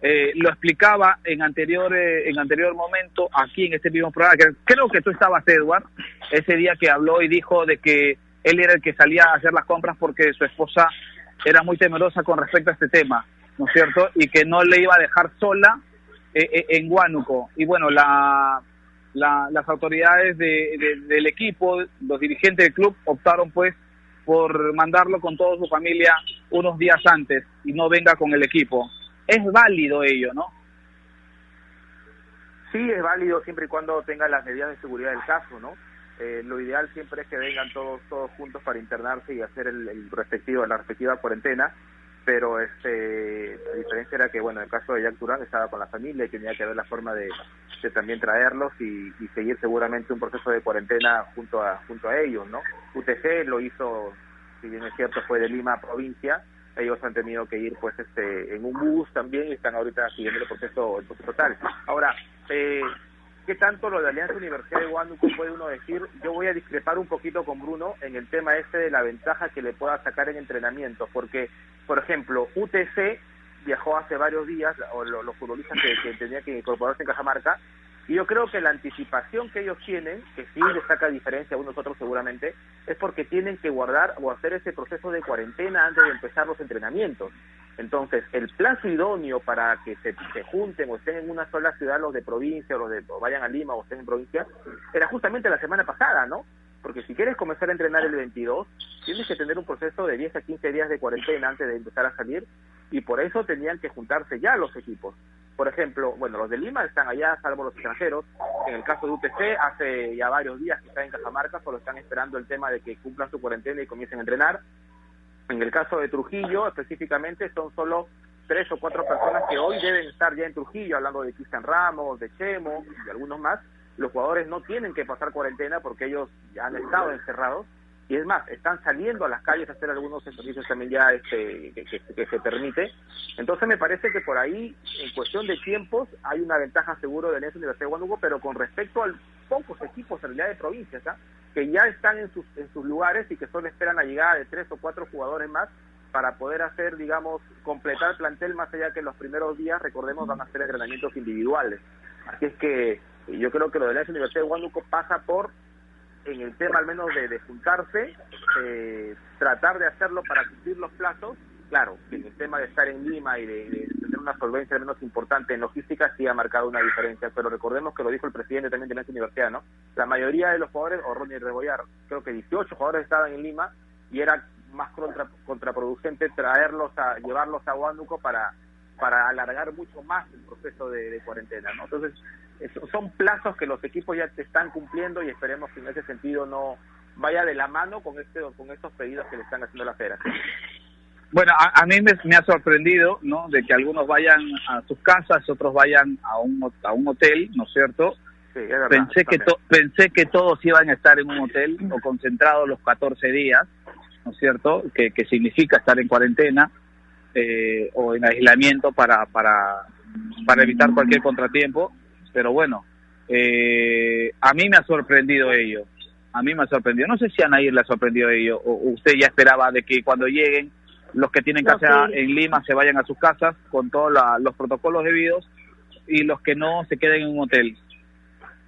eh, lo explicaba en anterior eh, en anterior momento aquí en este mismo programa que creo que tú estabas Edward ese día que habló y dijo de que él era el que salía a hacer las compras porque su esposa era muy temerosa con respecto a este tema no es cierto y que no le iba a dejar sola eh, en Huánuco y bueno la, las autoridades del equipo los dirigentes del club optaron pues por mandarlo con toda su familia unos días antes y no venga con el equipo es válido ello, ¿no? Sí, es válido siempre y cuando tenga las medidas de seguridad del caso, ¿no? Eh, lo ideal siempre es que vengan todos todos juntos para internarse y hacer el, respectivo la respectiva cuarentena pero este la diferencia era que bueno en el caso de Jack Durán estaba con la familia y tenía que ver la forma de, también traerlos y, y, seguir seguramente un proceso de cuarentena junto a junto a ellos no UTC lo hizo si bien es cierto fue de Lima provincia ellos han tenido que ir pues este en un bus también y están ahorita siguiendo el proceso, el proceso tal. Ahora, eh, ¿qué tanto lo de Alianza Universidad de Huánuco puede uno decir? Yo voy a discrepar un poquito con Bruno en el tema este de la ventaja que le pueda sacar en entrenamiento, porque, por ejemplo, UTC viajó hace varios días, o los, futbolistas que, que tenían que incorporarse en Cajamarca, y yo creo que la anticipación que ellos tienen, que sí les saca diferencia a nosotros seguramente, es porque tienen que guardar o hacer ese proceso de cuarentena antes de empezar los entrenamientos. Entonces, el plazo idóneo para que se, junten o estén en una sola ciudad los de provincia o los de vayan a Lima o estén en provincia, era justamente la semana pasada, ¿no? porque si quieres comenzar a entrenar el 22, tienes que tener un proceso de 10 a 15 días de cuarentena antes de empezar a salir, y por eso tenían que juntarse ya los equipos. Por ejemplo, bueno, los de Lima están allá, salvo los extranjeros. En el caso de UTC, hace ya varios días que están en Cajamarca, solo están esperando el tema de que cumplan su cuarentena y comiencen a entrenar. En el caso de Trujillo, específicamente, son solo tres o cuatro personas que hoy deben estar ya en Trujillo, hablando de Cristian Ramos, de Chemo y algunos más. Los jugadores no tienen que pasar cuarentena porque ellos ya han estado encerrados y es más, están saliendo a las calles a hacer algunos servicios también ya este, que, se permite. Entonces me parece que por ahí, en cuestión de tiempos, hay una ventaja seguro de la Universidad de Guanajuato, pero con respecto a pocos equipos en realidad de provincias, ¿ah? Que ya están en sus, en sus lugares y que solo esperan la llegada de tres o cuatro jugadores más para poder hacer, digamos, completar el plantel más allá que los primeros días, recordemos, van a ser entrenamientos individuales. Así es que yo creo que lo de la Universidad de Huánuco pasa por en el tema al menos de, juntarse, eh, tratar de hacerlo para cumplir los plazos, claro, en el tema de estar en Lima y de, tener una solvencia menos importante en logística sí ha marcado una diferencia, pero recordemos que lo dijo el presidente también de la universidad, ¿no? La mayoría de los jugadores, o Ronnie Rebollar, creo que 18 jugadores estaban en Lima y era más contraproducente traerlos a, llevarlos a Huánuco para para alargar mucho más el proceso de, cuarentena, ¿no? Entonces, son plazos que los equipos ya están cumpliendo y esperemos que en ese sentido no vaya de la mano con este con estos pedidos que le están haciendo la federación. Bueno, a, mí me, ha sorprendido, ¿no? De que algunos vayan a sus casas, otros vayan a un a un hotel, ¿no es cierto? Sí, es verdad, pensé que pensé que todos iban a estar en un hotel o concentrados los 14 días, ¿no es cierto? Que, que significa estar en cuarentena eh, o en aislamiento para para para evitar cualquier contratiempo pero bueno, eh, a mí me ha sorprendido ello. A mí me ha sorprendido. No sé si a nadie le ha sorprendido ello. O usted ya esperaba de que cuando lleguen los que tienen casa en Lima se vayan a sus casas con todos los protocolos debidos y los que no se queden en un hotel.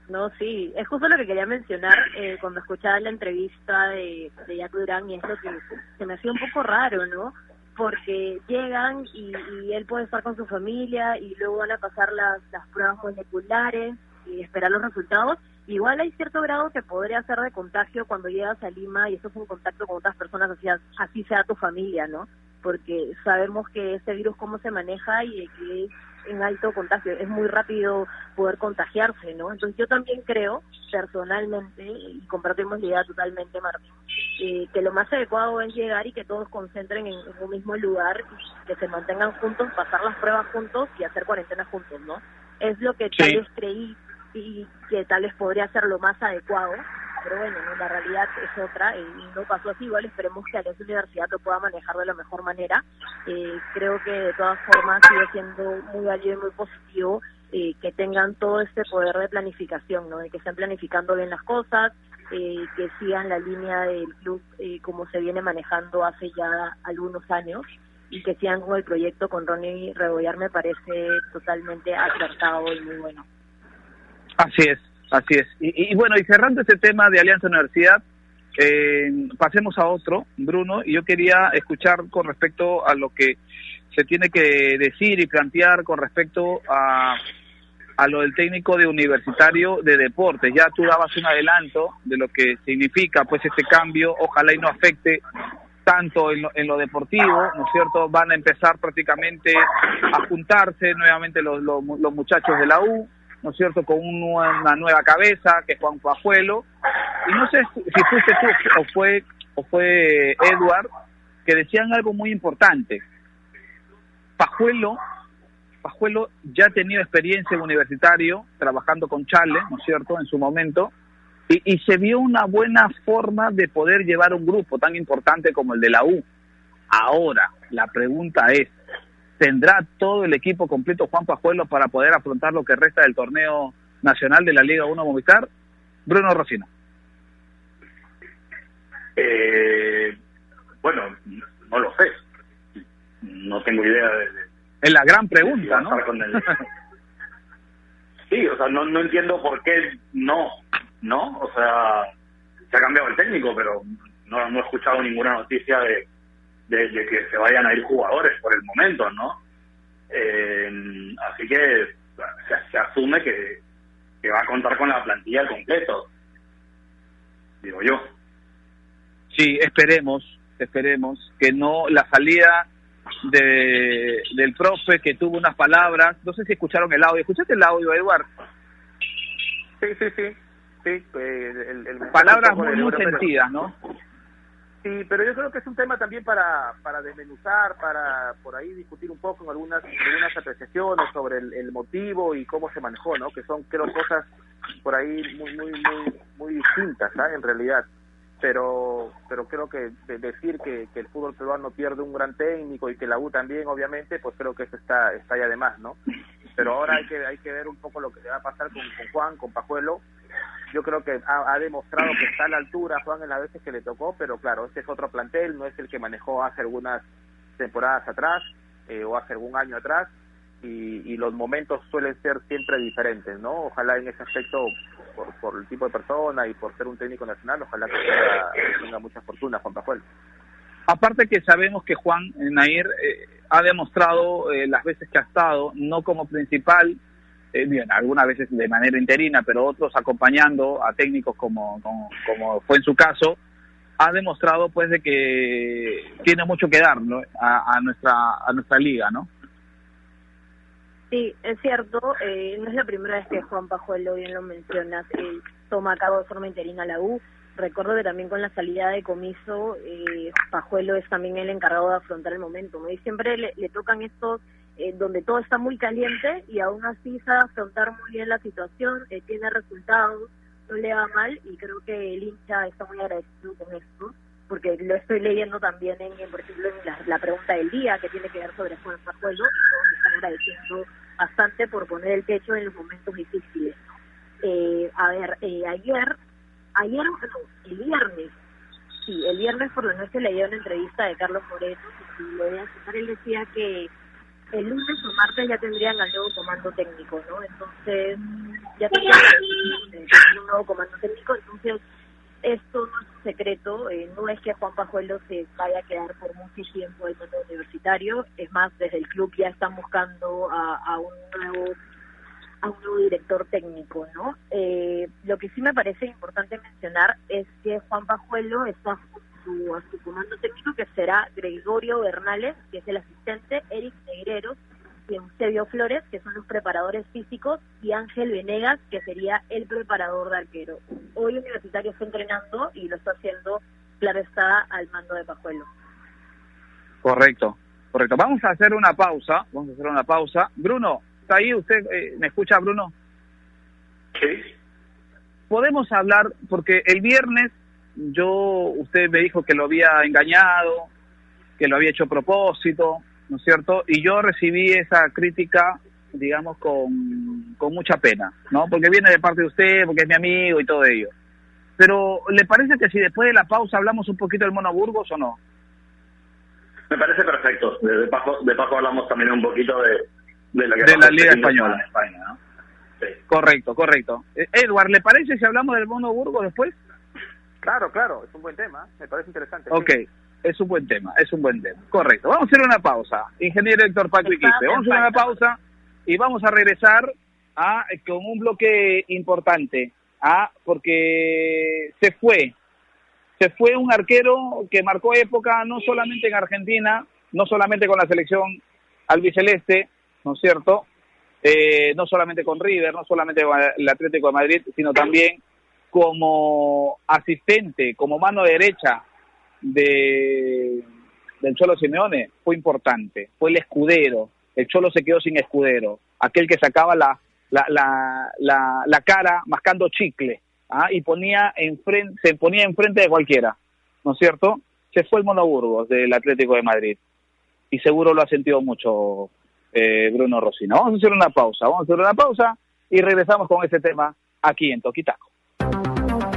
No, sí, es justo lo que quería mencionar eh, cuando escuchaba la entrevista de, de Jack Durán y es lo que se me hacía un poco raro, ¿no? porque llegan y, él puede estar con su familia y luego van a pasar las, las pruebas moleculares y esperar los resultados. Igual hay cierto grado que podría ser de contagio cuando llegas a Lima y estás en contacto con otras personas, así, así sea tu familia, ¿no? Porque sabemos que este virus cómo se maneja y que es en alto contagio, es muy rápido poder contagiarse, ¿no? Entonces yo también creo, personalmente, y compartimos la idea totalmente, Martín, eh, que lo más adecuado es llegar y que todos concentren en, un mismo lugar, que se mantengan juntos, pasar las pruebas juntos y hacer cuarentena juntos, ¿no? Es lo que tal vez creí y que tal vez podría ser lo más adecuado, pero bueno, la realidad es otra y no pasó así, igual esperemos que la universidad lo pueda manejar de la mejor manera. Eh, creo que de todas formas sigue siendo muy válido y muy positivo eh, que tengan todo este poder de planificación, ¿no? de que estén planificando bien las cosas, eh, que sigan la línea del club como se viene manejando hace ya algunos años y que sigan con el proyecto con Ronnie Rebollar me parece totalmente acertado y muy bueno. Así es, Así es. Y, bueno, y cerrando este tema de Alianza Universidad, eh, pasemos a otro, Bruno, y yo quería escuchar con respecto a lo que se tiene que decir y plantear con respecto a, a lo del técnico de universitario de deportes. Ya tú dabas un adelanto de lo que significa pues este cambio, ojalá y no afecte tanto en lo, en lo deportivo, ¿no es cierto? Van a empezar prácticamente a juntarse nuevamente los, los, los muchachos de la U, ¿no es cierto?, con una nueva cabeza, que es Juan Pajuelo, y no sé si fuiste tú o fue, o fue Edward, que decían algo muy importante. Pajuelo, Pajuelo ya ha tenido experiencia en universitario, trabajando con Charles, ¿no es cierto?, en su momento, y, y se vio una buena forma de poder llevar un grupo tan importante como el de la U. Ahora, la pregunta es, tendrá todo el equipo completo Juan Pajuelo para poder afrontar lo que resta del torneo nacional de la Liga 1 Movistar? Bruno Rocino. Eh, bueno, no lo sé. No tengo idea de... es la gran pregunta, ¿no? (laughs) sí, o sea, no, no entiendo por qué no, ¿no? O sea, se ha cambiado el técnico, pero no, no he escuchado ninguna noticia de de, que se vayan a ir jugadores por el momento, ¿no? Eh, así que se, asume que, va a contar con la plantilla al completo. digo yo. Sí, esperemos, esperemos que no la salida de, del profe que tuvo unas palabras, no sé si escucharon el audio, ¿escuchaste el audio, Eduard? Sí, sí, sí. sí pues, el, el palabras muy, muy sentidas, ¿no? Sí, pero yo creo que es un tema también para, para desmenuzar, para por ahí discutir un poco en algunas, algunas apreciaciones sobre el, motivo y cómo se manejó, ¿no? Que son, creo, cosas por ahí muy, muy, muy, muy distintas, ¿sabes? En realidad. Pero, pero creo que decir que, que el fútbol peruano pierde un gran técnico y que la U también, obviamente, pues creo que eso está, está ya de más, ¿no? Pero ahora hay que, hay que ver un poco lo que va a pasar con, con Juan, con Pajuelo, yo creo que ha, demostrado que está a la altura Juan en las veces que le tocó, pero claro, este es otro plantel, no es el que manejó hace algunas temporadas atrás eh, o hace algún año atrás y, los momentos suelen ser siempre diferentes, ¿no? Ojalá en ese aspecto, por, el tipo de persona y por ser un técnico nacional, ojalá que tenga, mucha fortuna Juan Pajuel. Aparte que sabemos que Juan Nair eh, ha demostrado eh, las veces que ha estado, no como principal, eh, bien, algunas veces de manera interina, pero otros acompañando a técnicos como, como, fue en su caso, ha demostrado pues de que tiene mucho que dar a, nuestra a nuestra liga, ¿no? Sí, es cierto, eh, no es la primera vez que Juan Pajuelo, bien lo mencionas, eh, toma a cabo de forma interina la U. Recuerdo que también con la salida de comiso, eh, Pajuelo es también el encargado de afrontar el momento, ¿no? Y siempre le, le tocan estos eh, donde todo está muy caliente y aún así sabe afrontar muy bien la situación, eh, tiene resultados, no le va mal y creo que el hincha está muy agradecido con esto, porque lo estoy leyendo también en, por ejemplo, en la, pregunta del día que tiene que ver sobre Juan Pajuelo y todos están agradeciendo bastante por poner el techo en los momentos difíciles. Eh, a ver, ayer, ayer, el viernes, sí, el viernes por la noche leí una entrevista de Carlos Moreno y lo voy a citar, él decía que el lunes o martes ya tendrían al nuevo comando técnico, ¿no? Entonces, ya tendrían un nuevo comando técnico, entonces esto no es un secreto, eh, no es que Juan Pajuelo se vaya a quedar por mucho tiempo en el mundo universitario, es más, desde el club ya están buscando a, a un nuevo a un nuevo director técnico, ¿no? Eh, lo que sí me parece importante mencionar es que Juan Pajuelo está su, a su comando técnico, que será Gregorio Bernales, que es el asistente, Eric Negreros y Eusebio Flores, que son los preparadores físicos, y Ángel Venegas, que sería el preparador de arquero. Hoy Universitario está entrenando y lo está haciendo, claro está, al mando de Pajuelo. Correcto, correcto. Vamos a hacer una pausa, vamos a hacer una pausa. Bruno, ¿está ahí? ¿Usted eh, me escucha, Bruno? Sí. Podemos hablar, porque el viernes yo, usted me dijo que lo había engañado, que lo había hecho a propósito, ¿no es cierto? Y yo recibí esa crítica, digamos, con, con mucha pena, ¿no? Porque viene de parte de usted, porque es mi amigo y todo ello. Pero, ¿le parece que si después de la pausa hablamos un poquito del Mono Burgos o no? Me parece perfecto. De, paso, de paso hablamos también un poquito de, de la, de la Liga Española. En España, ¿no? Correcto, correcto. Eh, Edward, ¿le parece si hablamos del Mono Burgos después? Claro, claro, es un buen tema, me parece interesante. Ok, es un buen tema, es un buen tema. Correcto, vamos a hacer una pausa. Ingeniero Héctor Paco Iquipe, vamos a hacer una pausa y vamos a regresar a, con un bloque importante, a, porque se fue, se fue un arquero que marcó época no solamente en Argentina, no solamente con la selección albiceleste, ¿no es cierto? Eh, no solamente con River, no solamente con el Atlético de Madrid, sino también como asistente, como mano derecha de, del Cholo Simeone, fue importante. Fue el escudero. El Cholo se quedó sin escudero. Aquel que sacaba la, la, la, la, cara mascando chicle ¿ah? y ponía enfrente, se ponía enfrente de cualquiera. ¿No es cierto? Se fue el Monoburgos del Atlético de Madrid. Y seguro lo ha sentido mucho eh, Bruno Rosino. Vamos a hacer una pausa. Vamos a hacer una pausa y regresamos con este tema aquí en Toquitaco.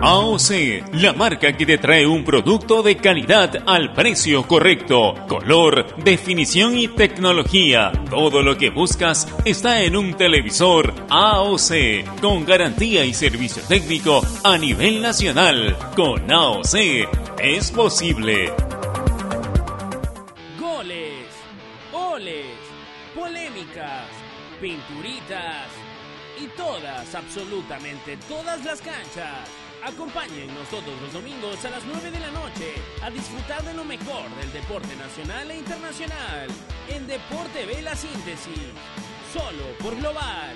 AOC, la marca que te trae un producto de calidad al precio correcto, color, definición y tecnología. Todo lo que buscas está en un televisor AOC, con garantía y servicio técnico a nivel nacional. Con AOC es posible. Goles, goles, polémicas, pinturitas y todas, absolutamente todas las canchas Acompáñennos todos los domingos a las 9 de la noche a disfrutar de lo mejor del deporte nacional e internacional en Deporte B La Síntesis, solo por Global.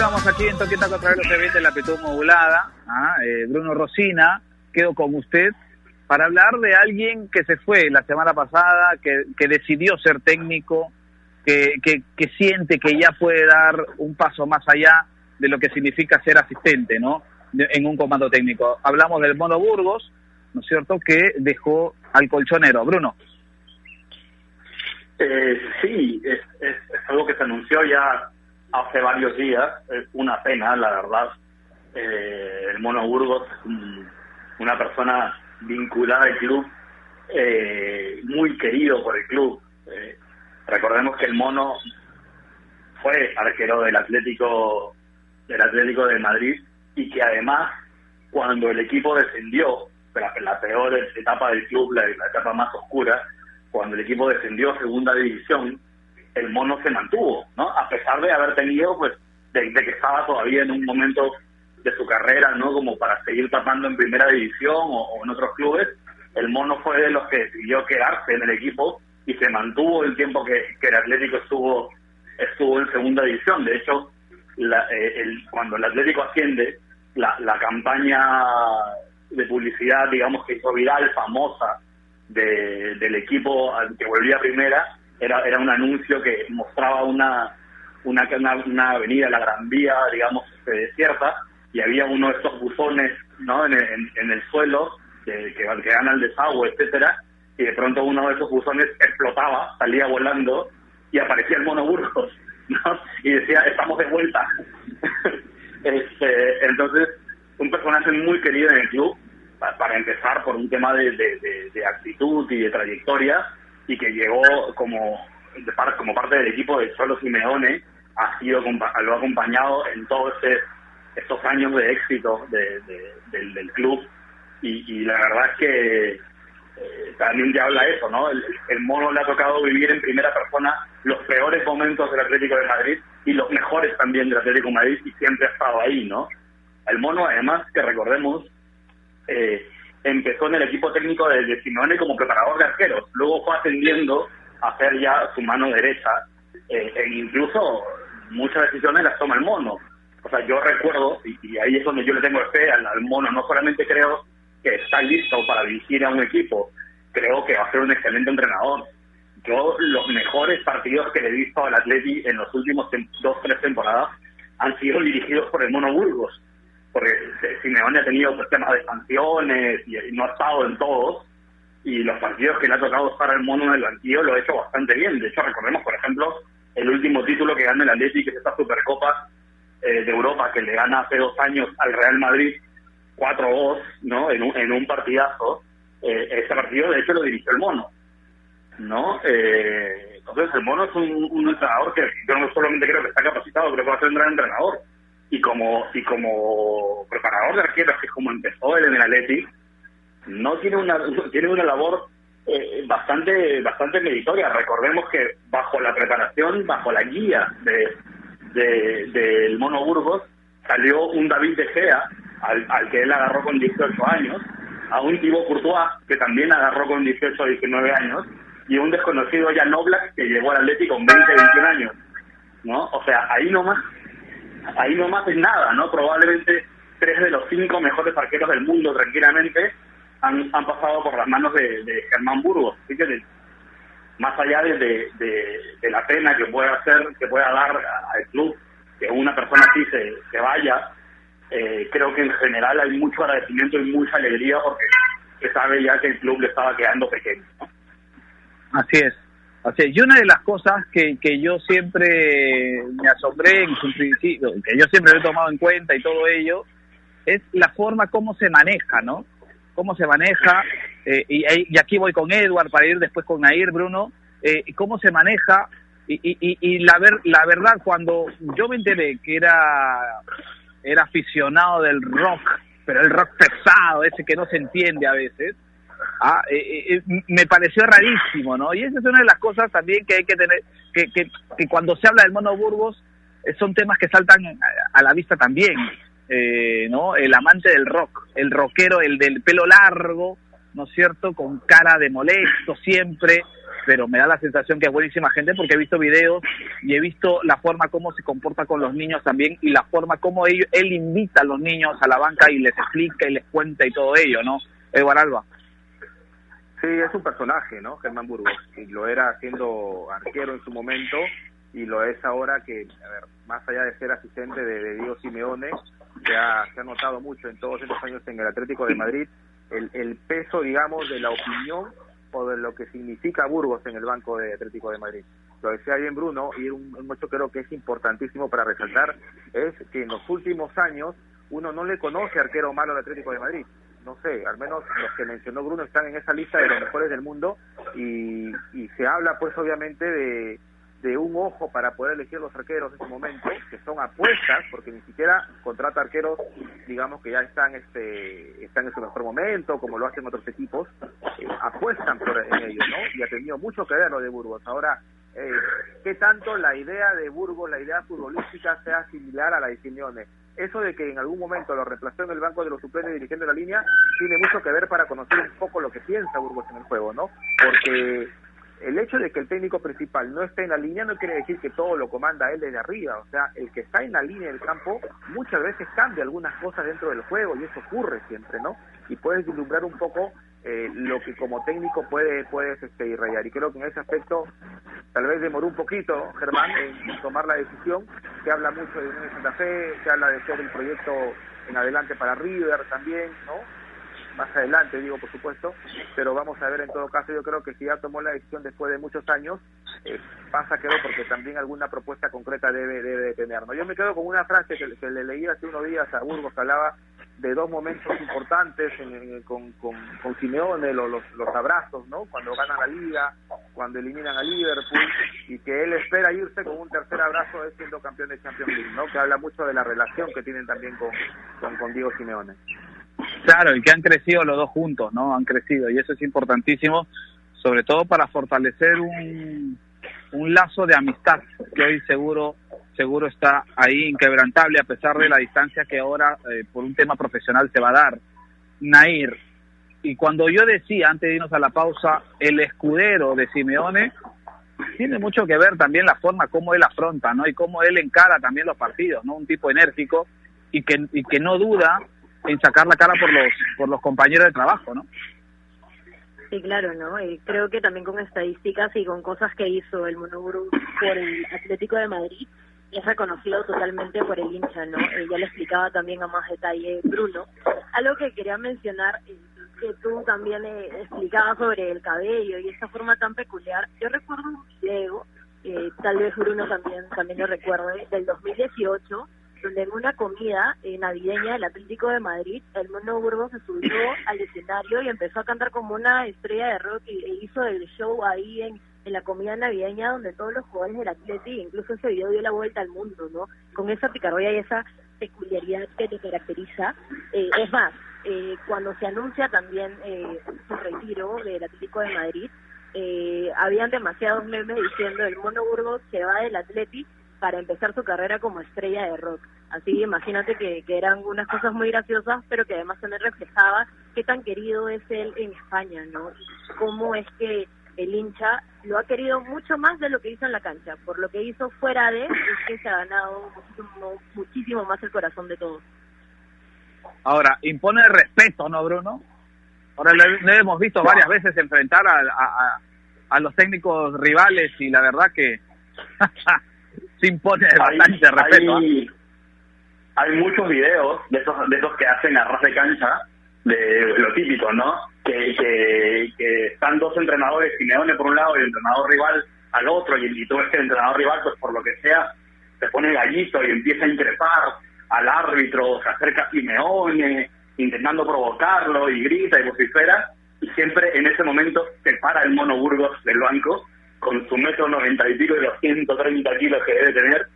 Continuamos, aquí en Toquita contra los TV de la Pitud Modulada. Ah, eh, Bruno Rosina, quedo con usted para hablar de alguien que se fue la semana pasada, que, que decidió ser técnico, que, que, siente que ya puede dar un paso más allá de lo que significa ser asistente, ¿no? en un comando técnico. Hablamos del Mono Burgos, ¿no es cierto?, que dejó al colchonero. Bruno. Eh, sí, es algo que se anunció ya hace varios días. Una pena, la verdad. Eh, el Mono Burgos una persona vinculada al club, eh, muy querido por el club. Eh, recordemos que el Mono fue arquero del Atlético del Atlético de Madrid y que además cuando el equipo descendió, la, la peor etapa del club, la, la etapa más oscura, cuando el equipo descendió a segunda división, el mono se mantuvo, ¿no? A pesar de haber tenido, pues, de, que estaba todavía en un momento de su carrera, ¿no? Como para seguir tapando en primera división o, en otros clubes, el mono fue de los que decidió quedarse en el equipo y se mantuvo el tiempo que, el Atlético estuvo estuvo en segunda división. De hecho, la, eh, el, cuando el Atlético asciende, la, la campaña de publicidad, digamos, que hizo viral, famosa, de, del equipo que volvía a primera, era, era un anuncio que mostraba una, una, una, avenida, la Gran Vía, digamos, este, desierta, y había uno de estos buzones ¿no? en, en, el suelo que, que, que dan al desagüe, etcétera, y de pronto uno de esos buzones explotaba, salía volando y aparecía el mono Burgos, (laughs) ¿no? Y decía, estamos de vuelta. (laughs) este, entonces, un personaje muy querido en el club, para empezar por un tema de, de, de actitud y de trayectoria, y que llegó como, como parte del equipo de Cholo Simeone, ha sido lo ha acompañado en todos estos años de éxito del, club y, la verdad es que eh, también ya habla eso, ¿no? El, mono le ha tocado vivir en primera persona los peores momentos del Atlético de Madrid y los mejores también del Atlético de Madrid y siempre ha estado ahí, ¿no? El mono, además, que recordemos, eh, empezó en el equipo técnico de, de Simeone como preparador de arqueros, luego fue ascendiendo a ser ya su mano derecha, eh, e incluso muchas decisiones las toma el mono. O sea, yo recuerdo, y, ahí es donde yo le tengo fe al, al, mono, no solamente creo que está listo para dirigir a un equipo, creo que va a ser un excelente entrenador. Yo los mejores partidos que le he visto al Atleti en los últimos dos, tres temporadas han sido dirigidos por el Mono Burgos porque Simeone ha tenido pues, temas de sanciones y, no ha estado en todos, y los partidos que le ha tocado estar al mono en el banquillo lo ha hecho bastante bien. De hecho, recordemos, por ejemplo, el último título que gana el Atlético, que es esta Supercopa eh, de Europa, que le gana hace dos años al Real Madrid 4-2, ¿no? En un, en un partidazo. Eh, ese partido, de hecho, lo dirigió el mono, ¿no? Eh, entonces, el mono es un, un entrenador que yo no solamente creo que está capacitado, creo que va a ser un gran entrenador y como y como preparador de arqueros que es como empezó él en el Atleti no tiene una (laughs) tiene una labor eh, bastante bastante meritoria. Recordemos que bajo la preparación bajo la guía de del Mono Burgos salió un David de Gea al, al que él agarró con 18 años a un Thibaut Courtois que también agarró con 18 o 19 años y un desconocido Jan Oblak que llegó al Atlético con 20 21 años no o sea ahí nomás ahí nomás es nada, ¿no? Probablemente tres de los cinco mejores arqueros del mundo tranquilamente han, han pasado por las manos de, Germán Burgos. Así que más allá de, de, la pena que pueda hacer, que pueda dar al club que una persona así se, se vaya, eh, creo que en general hay mucho agradecimiento y mucha alegría porque se sabe ya que el club le estaba quedando pequeño. Así es. Así. Y una de las cosas que, que yo siempre me asombré en su principio, que yo siempre he tomado en cuenta y todo ello, es la forma como se maneja, ¿no? Cómo se maneja, eh, y, y, aquí voy con Edward para ir después con Nair, Bruno, eh, cómo se maneja, y, y, y la, ver, la verdad, cuando yo me enteré que era, era aficionado del rock, pero el rock pesado, ese que no se entiende a veces, ah, eh, eh, me pareció rarísimo, ¿no? Y esa es una de las cosas también que hay que tener, que, que, cuando se habla del Mono Burgos, eh, son temas que saltan a, a la vista también, eh, ¿no? El amante del rock, el rockero, el del pelo largo, ¿no es cierto? Con cara de molesto siempre, pero me da la sensación que es buenísima gente porque he visto videos y he visto la forma como se comporta con los niños también y la forma como ellos, él invita a los niños a la banca y les explica y les cuenta y todo ello, ¿no? Eduardo Alba. Sí, es un personaje, ¿no? Germán Burgos, y lo era siendo arquero en su momento y lo es ahora que, a ver, más allá de ser asistente de, de Diego Simeone, se ha, notado mucho en todos estos años en el Atlético de Madrid el, el peso, digamos, de la opinión o de lo que significa Burgos en el banco de Atlético de Madrid. Lo decía bien Bruno, y un, un creo que es importantísimo para resaltar, es que en los últimos años uno no le conoce arquero malo al Atlético de Madrid. No sé, al menos los que mencionó Bruno están en esa lista de los mejores del mundo y, y se habla pues obviamente de, de un ojo para poder elegir los arqueros en ese momento, que son apuestas, porque ni siquiera contrata arqueros, digamos que ya están este están en su mejor momento, como lo hacen otros equipos, eh, apuestan por en ellos, ¿no? Y ha tenido mucho que ver lo de Burgos. Ahora, eh, ¿qué tanto la idea de Burgos, la idea futbolística sea similar a la de Simeone? Eso de que en algún momento lo reemplazó en el banco de los suplentes dirigiendo la línea, tiene mucho que ver para conocer un poco lo que piensa Burgos en el juego, ¿no? Porque el hecho de que el técnico principal no esté en la línea no quiere decir que todo lo comanda él desde arriba. O sea, el que está en la línea del campo muchas veces cambia algunas cosas dentro del juego y eso ocurre siempre, ¿no? Y puedes vislumbrar un poco eh, lo que como técnico puede, puedes este, irrayar. Y creo que en ese aspecto tal vez demoró un poquito Germán en, tomar la decisión. Se habla mucho de Unión de Santa Fe, se habla de ser el proyecto en adelante para River también, ¿no? más adelante, digo, por supuesto, pero vamos a ver en todo caso, yo creo que si ya tomó la decisión después de muchos años, eh, pasa creo porque también alguna propuesta concreta debe, debe. ¿no? Yo me quedo con una frase que, que le leí hace unos días a Burgos que hablaba de dos momentos importantes en, en, con, con, con Simeone, los, los, abrazos, ¿no? Cuando ganan la liga, cuando eliminan a Liverpool, y que él espera irse con un tercer abrazo de siendo campeón de Champions League, ¿no? Que habla mucho de la relación que tienen también con, con, con Diego Simeone. Claro, y que han crecido los dos juntos, ¿no? Han crecido, y eso es importantísimo, sobre todo para fortalecer un, un lazo de amistad que hoy seguro seguro está ahí inquebrantable a pesar de la distancia que ahora eh, por un tema profesional se va a dar. Nair, y cuando yo decía antes de irnos a la pausa, el escudero de Simeone tiene mucho que ver también la forma como él afronta, ¿no? Y cómo él encara también los partidos, ¿no? Un tipo enérgico y que, y que no duda en sacar la cara por los por los compañeros de trabajo, ¿no? Sí, claro, ¿no? Y creo que también con estadísticas y con cosas que hizo el Monoburu por el Atlético de Madrid, es reconocido totalmente por el hincha, ¿no? Eh, ya le explicaba también a más detalle Bruno. Algo que quería mencionar, eh, que tú también eh, explicabas sobre el cabello y esa forma tan peculiar. Yo recuerdo un video, tal vez Bruno también, también lo recuerde, del 2018, donde en una comida navideña del Atlético de Madrid, el Mono Burgos se subió al escenario y empezó a cantar como una estrella de rock y, e hizo el show ahí en, en la comida navideña donde todos los jugadores del Atlético, incluso ese video dio la vuelta al mundo, ¿no? Con esa picardía y esa peculiaridad que te caracteriza. Eh, es más, eh, cuando se anuncia también eh, su retiro del Atlético de Madrid, eh, habían demasiados memes diciendo el Mono Burgos se va del Atlético para empezar su carrera como estrella de rock. Así imagínate que, que eran unas cosas muy graciosas, pero que además también reflejaba qué tan querido es él en España, ¿no? Y cómo es que el hincha lo ha querido mucho más de lo que hizo en la cancha. Por lo que hizo fuera de, es que se ha ganado muchísimo, muchísimo más el corazón de todos. Ahora, impone respeto, ¿no, Bruno? Ahora lo, hemos visto varias veces enfrentar a, a, a los técnicos rivales y la verdad que (laughs) se impone bastante hay, respeto. Hay, ¿eh? hay muchos videos de esos, de esos que hacen a ras de cancha, de lo típico, ¿no? Que, que, están dos entrenadores, Simeone por un lado y el entrenador rival al otro, y, y todo este entrenador rival, pues por lo que sea, se pone gallito y empieza a increpar al árbitro, se acerca a Simeone, intentando provocarlo y grita y vocifera, y siempre en ese momento se para el mono Burgos del banco con su metro noventa y pico y los 130 kilos que debe tener,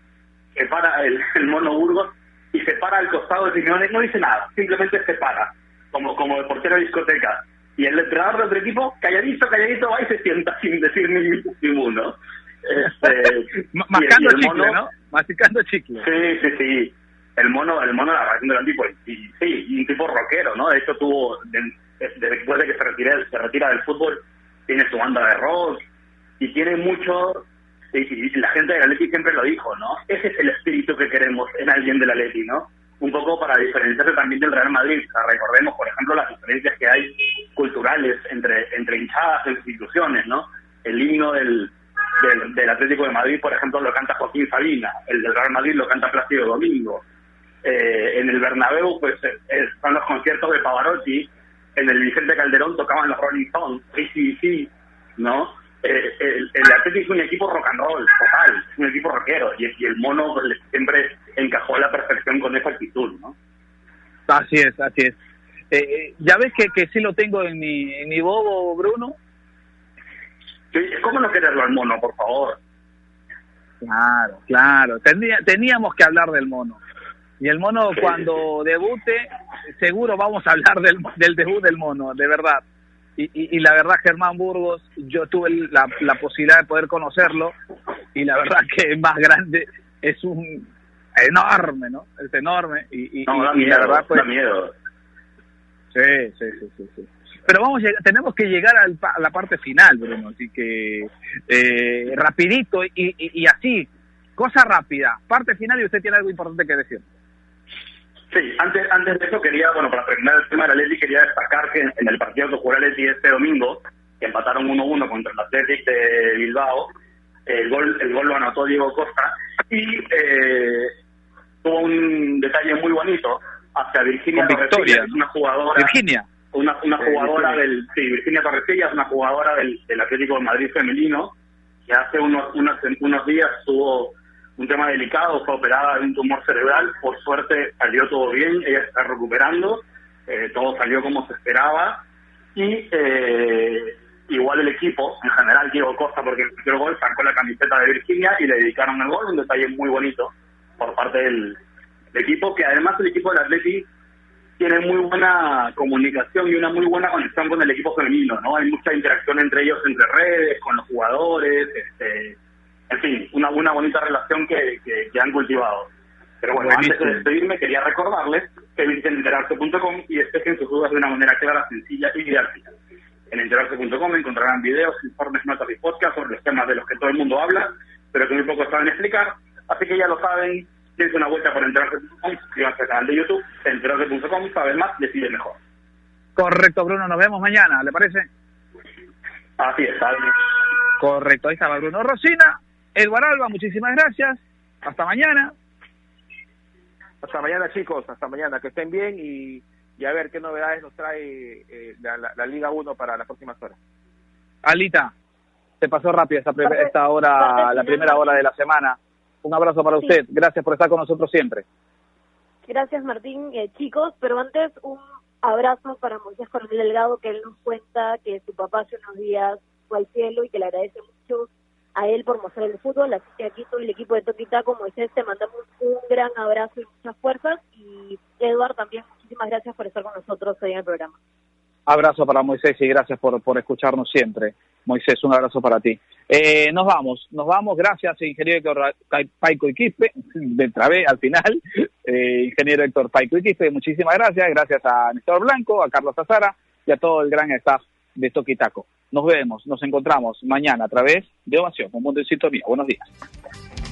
se para (laughs) el, mono Burgos y se para al costado de Simeone, no dice nada, simplemente se para, como, como de portero de discoteca. Y el entrenador de otro equipo, calladito, calladito, va y se sienta (laughs) sin decir ni, uno. Este, (laughs) Mascando chicle, ¿no? Masticando chicle. Sí, sí, sí. El mono, el mono la verdad un tipo, y, sí, un tipo rockero, ¿no? De hecho tuvo, después de que se retira, se retira del fútbol, tiene su banda de rock, y tiene mucho, y, la gente del Atleti siempre lo dijo, ¿no? Ese es el espíritu que queremos en alguien del Atleti, ¿no? Un poco para diferenciarse también del Real Madrid. recordemos, por ejemplo, las diferencias que hay culturales entre, entre hinchadas e instituciones, ¿no? El himno del, del, Atlético de Madrid, por ejemplo, lo canta Joaquín Sabina, el del Real Madrid lo canta Plácido Domingo. Eh, en el Bernabéu, pues, están los conciertos de Pavarotti, en el Vicente Calderón tocaban los Rolling Stones, sí, ¿no? Eh, el, el Atlético es un equipo rock and roll, total, es un equipo rockero, y, y el mono siempre encajó a la perfección con esa actitud, ¿no? Así es, así es. ya ves que, que sí lo tengo en mi, en mi bobo, Bruno, ¿Cómo no quererlo al mono, por favor? Claro, claro. teníamos que hablar del mono. Y el mono cuando debute, seguro vamos a hablar del, del debut del mono, de verdad. Y, y, la verdad, Germán Burgos, yo tuve la, la, posibilidad de poder conocerlo y la verdad que es más grande, es un enorme, ¿no? Es enorme y, y, la verdad pues... miedo. Sí, sí, sí, sí. Pero vamos, tenemos que llegar a la parte final, Bruno, así que eh, rapidito y, así, cosa rápida, parte final y usted tiene algo importante que decir. Sí, antes, antes de eso quería, bueno, para terminar el tema de la Leti, quería destacar que en, el partido que jugó la Leti este domingo, que empataron 1-1 contra el Athletic de Bilbao, el gol, el gol lo anotó Diego Costa y eh, tuvo un detalle muy bonito. Hacia Virginia Victoria, una jugadora. Virginia. una, una jugadora del, sí, Virginia Torrecilla es una jugadora del, del Atlético de Madrid femenino, que hace unos, unos, unos días tuvo un tema delicado, fue operada de un tumor cerebral, por suerte salió todo bien, ella está recuperando, eh, todo salió como se esperaba, y eh, igual el equipo, en general Diego Costa, porque el gol, sacó la camiseta de Virginia y le dedicaron el gol, un detalle muy bonito por parte del, del equipo, que además el equipo del Atlético tiene muy buena comunicación y una muy buena conexión con el equipo femenino, ¿no? Hay mucha interacción entre ellos, entre redes, con los jugadores, este, en fin, una, una bonita relación que, que, han cultivado. Pero bueno, antes de despedirme, quería recordarles que visiten enterarse.com y despejen sus dudas de una manera clara, sencilla y didáctica. En enterarse.com encontrarán videos, informes, notas y podcasts sobre los temas de los que todo el mundo habla, pero que muy pocos saben explicar. Así que ya lo saben, Tienes una vuelta por enterarse.com, suscríbanse al canal de YouTube, enterarse.com, sabes más, decide mejor. Correcto, Bruno, nos vemos mañana, ¿le parece? Así es, Correcto, ahí estaba Bruno Rosina, Eduardo Alba, muchísimas gracias, hasta mañana. Hasta mañana chicos, hasta mañana, que estén bien y, y a ver qué novedades nos trae eh, la, Liga 1 para las próximas horas. Alita, se pasó rápido esta, esta hora, la primera hora de la semana. Un abrazo para usted. Gracias por estar con nosotros siempre. Gracias, Martín. Eh, chicos, pero antes un abrazo para Moisés Coronel Delgado, que él nos cuenta que su papá hace unos días fue al cielo y que le agradece mucho a él por mostrar el fútbol. Así que aquí todo el equipo de Toquitaco, Moisés, te mandamos un gran abrazo y muchas fuerzas. Y Eduard, también muchísimas gracias por estar con nosotros hoy en el programa. Abrazo para Moisés y gracias por, por escucharnos siempre. Moisés, un abrazo para ti. Eh, nos vamos, nos vamos, gracias ingeniero Héctor Paico Iquispe, (laughs) de Travé al final, (laughs) eh, ingeniero Héctor Paico Iquispe, muchísimas gracias, gracias a Néstor Blanco, a Carlos Azara y a todo el gran staff de Toquitaco. Nos vemos, nos encontramos mañana a través de Ovación, un mundo en sintonía. Buenos días.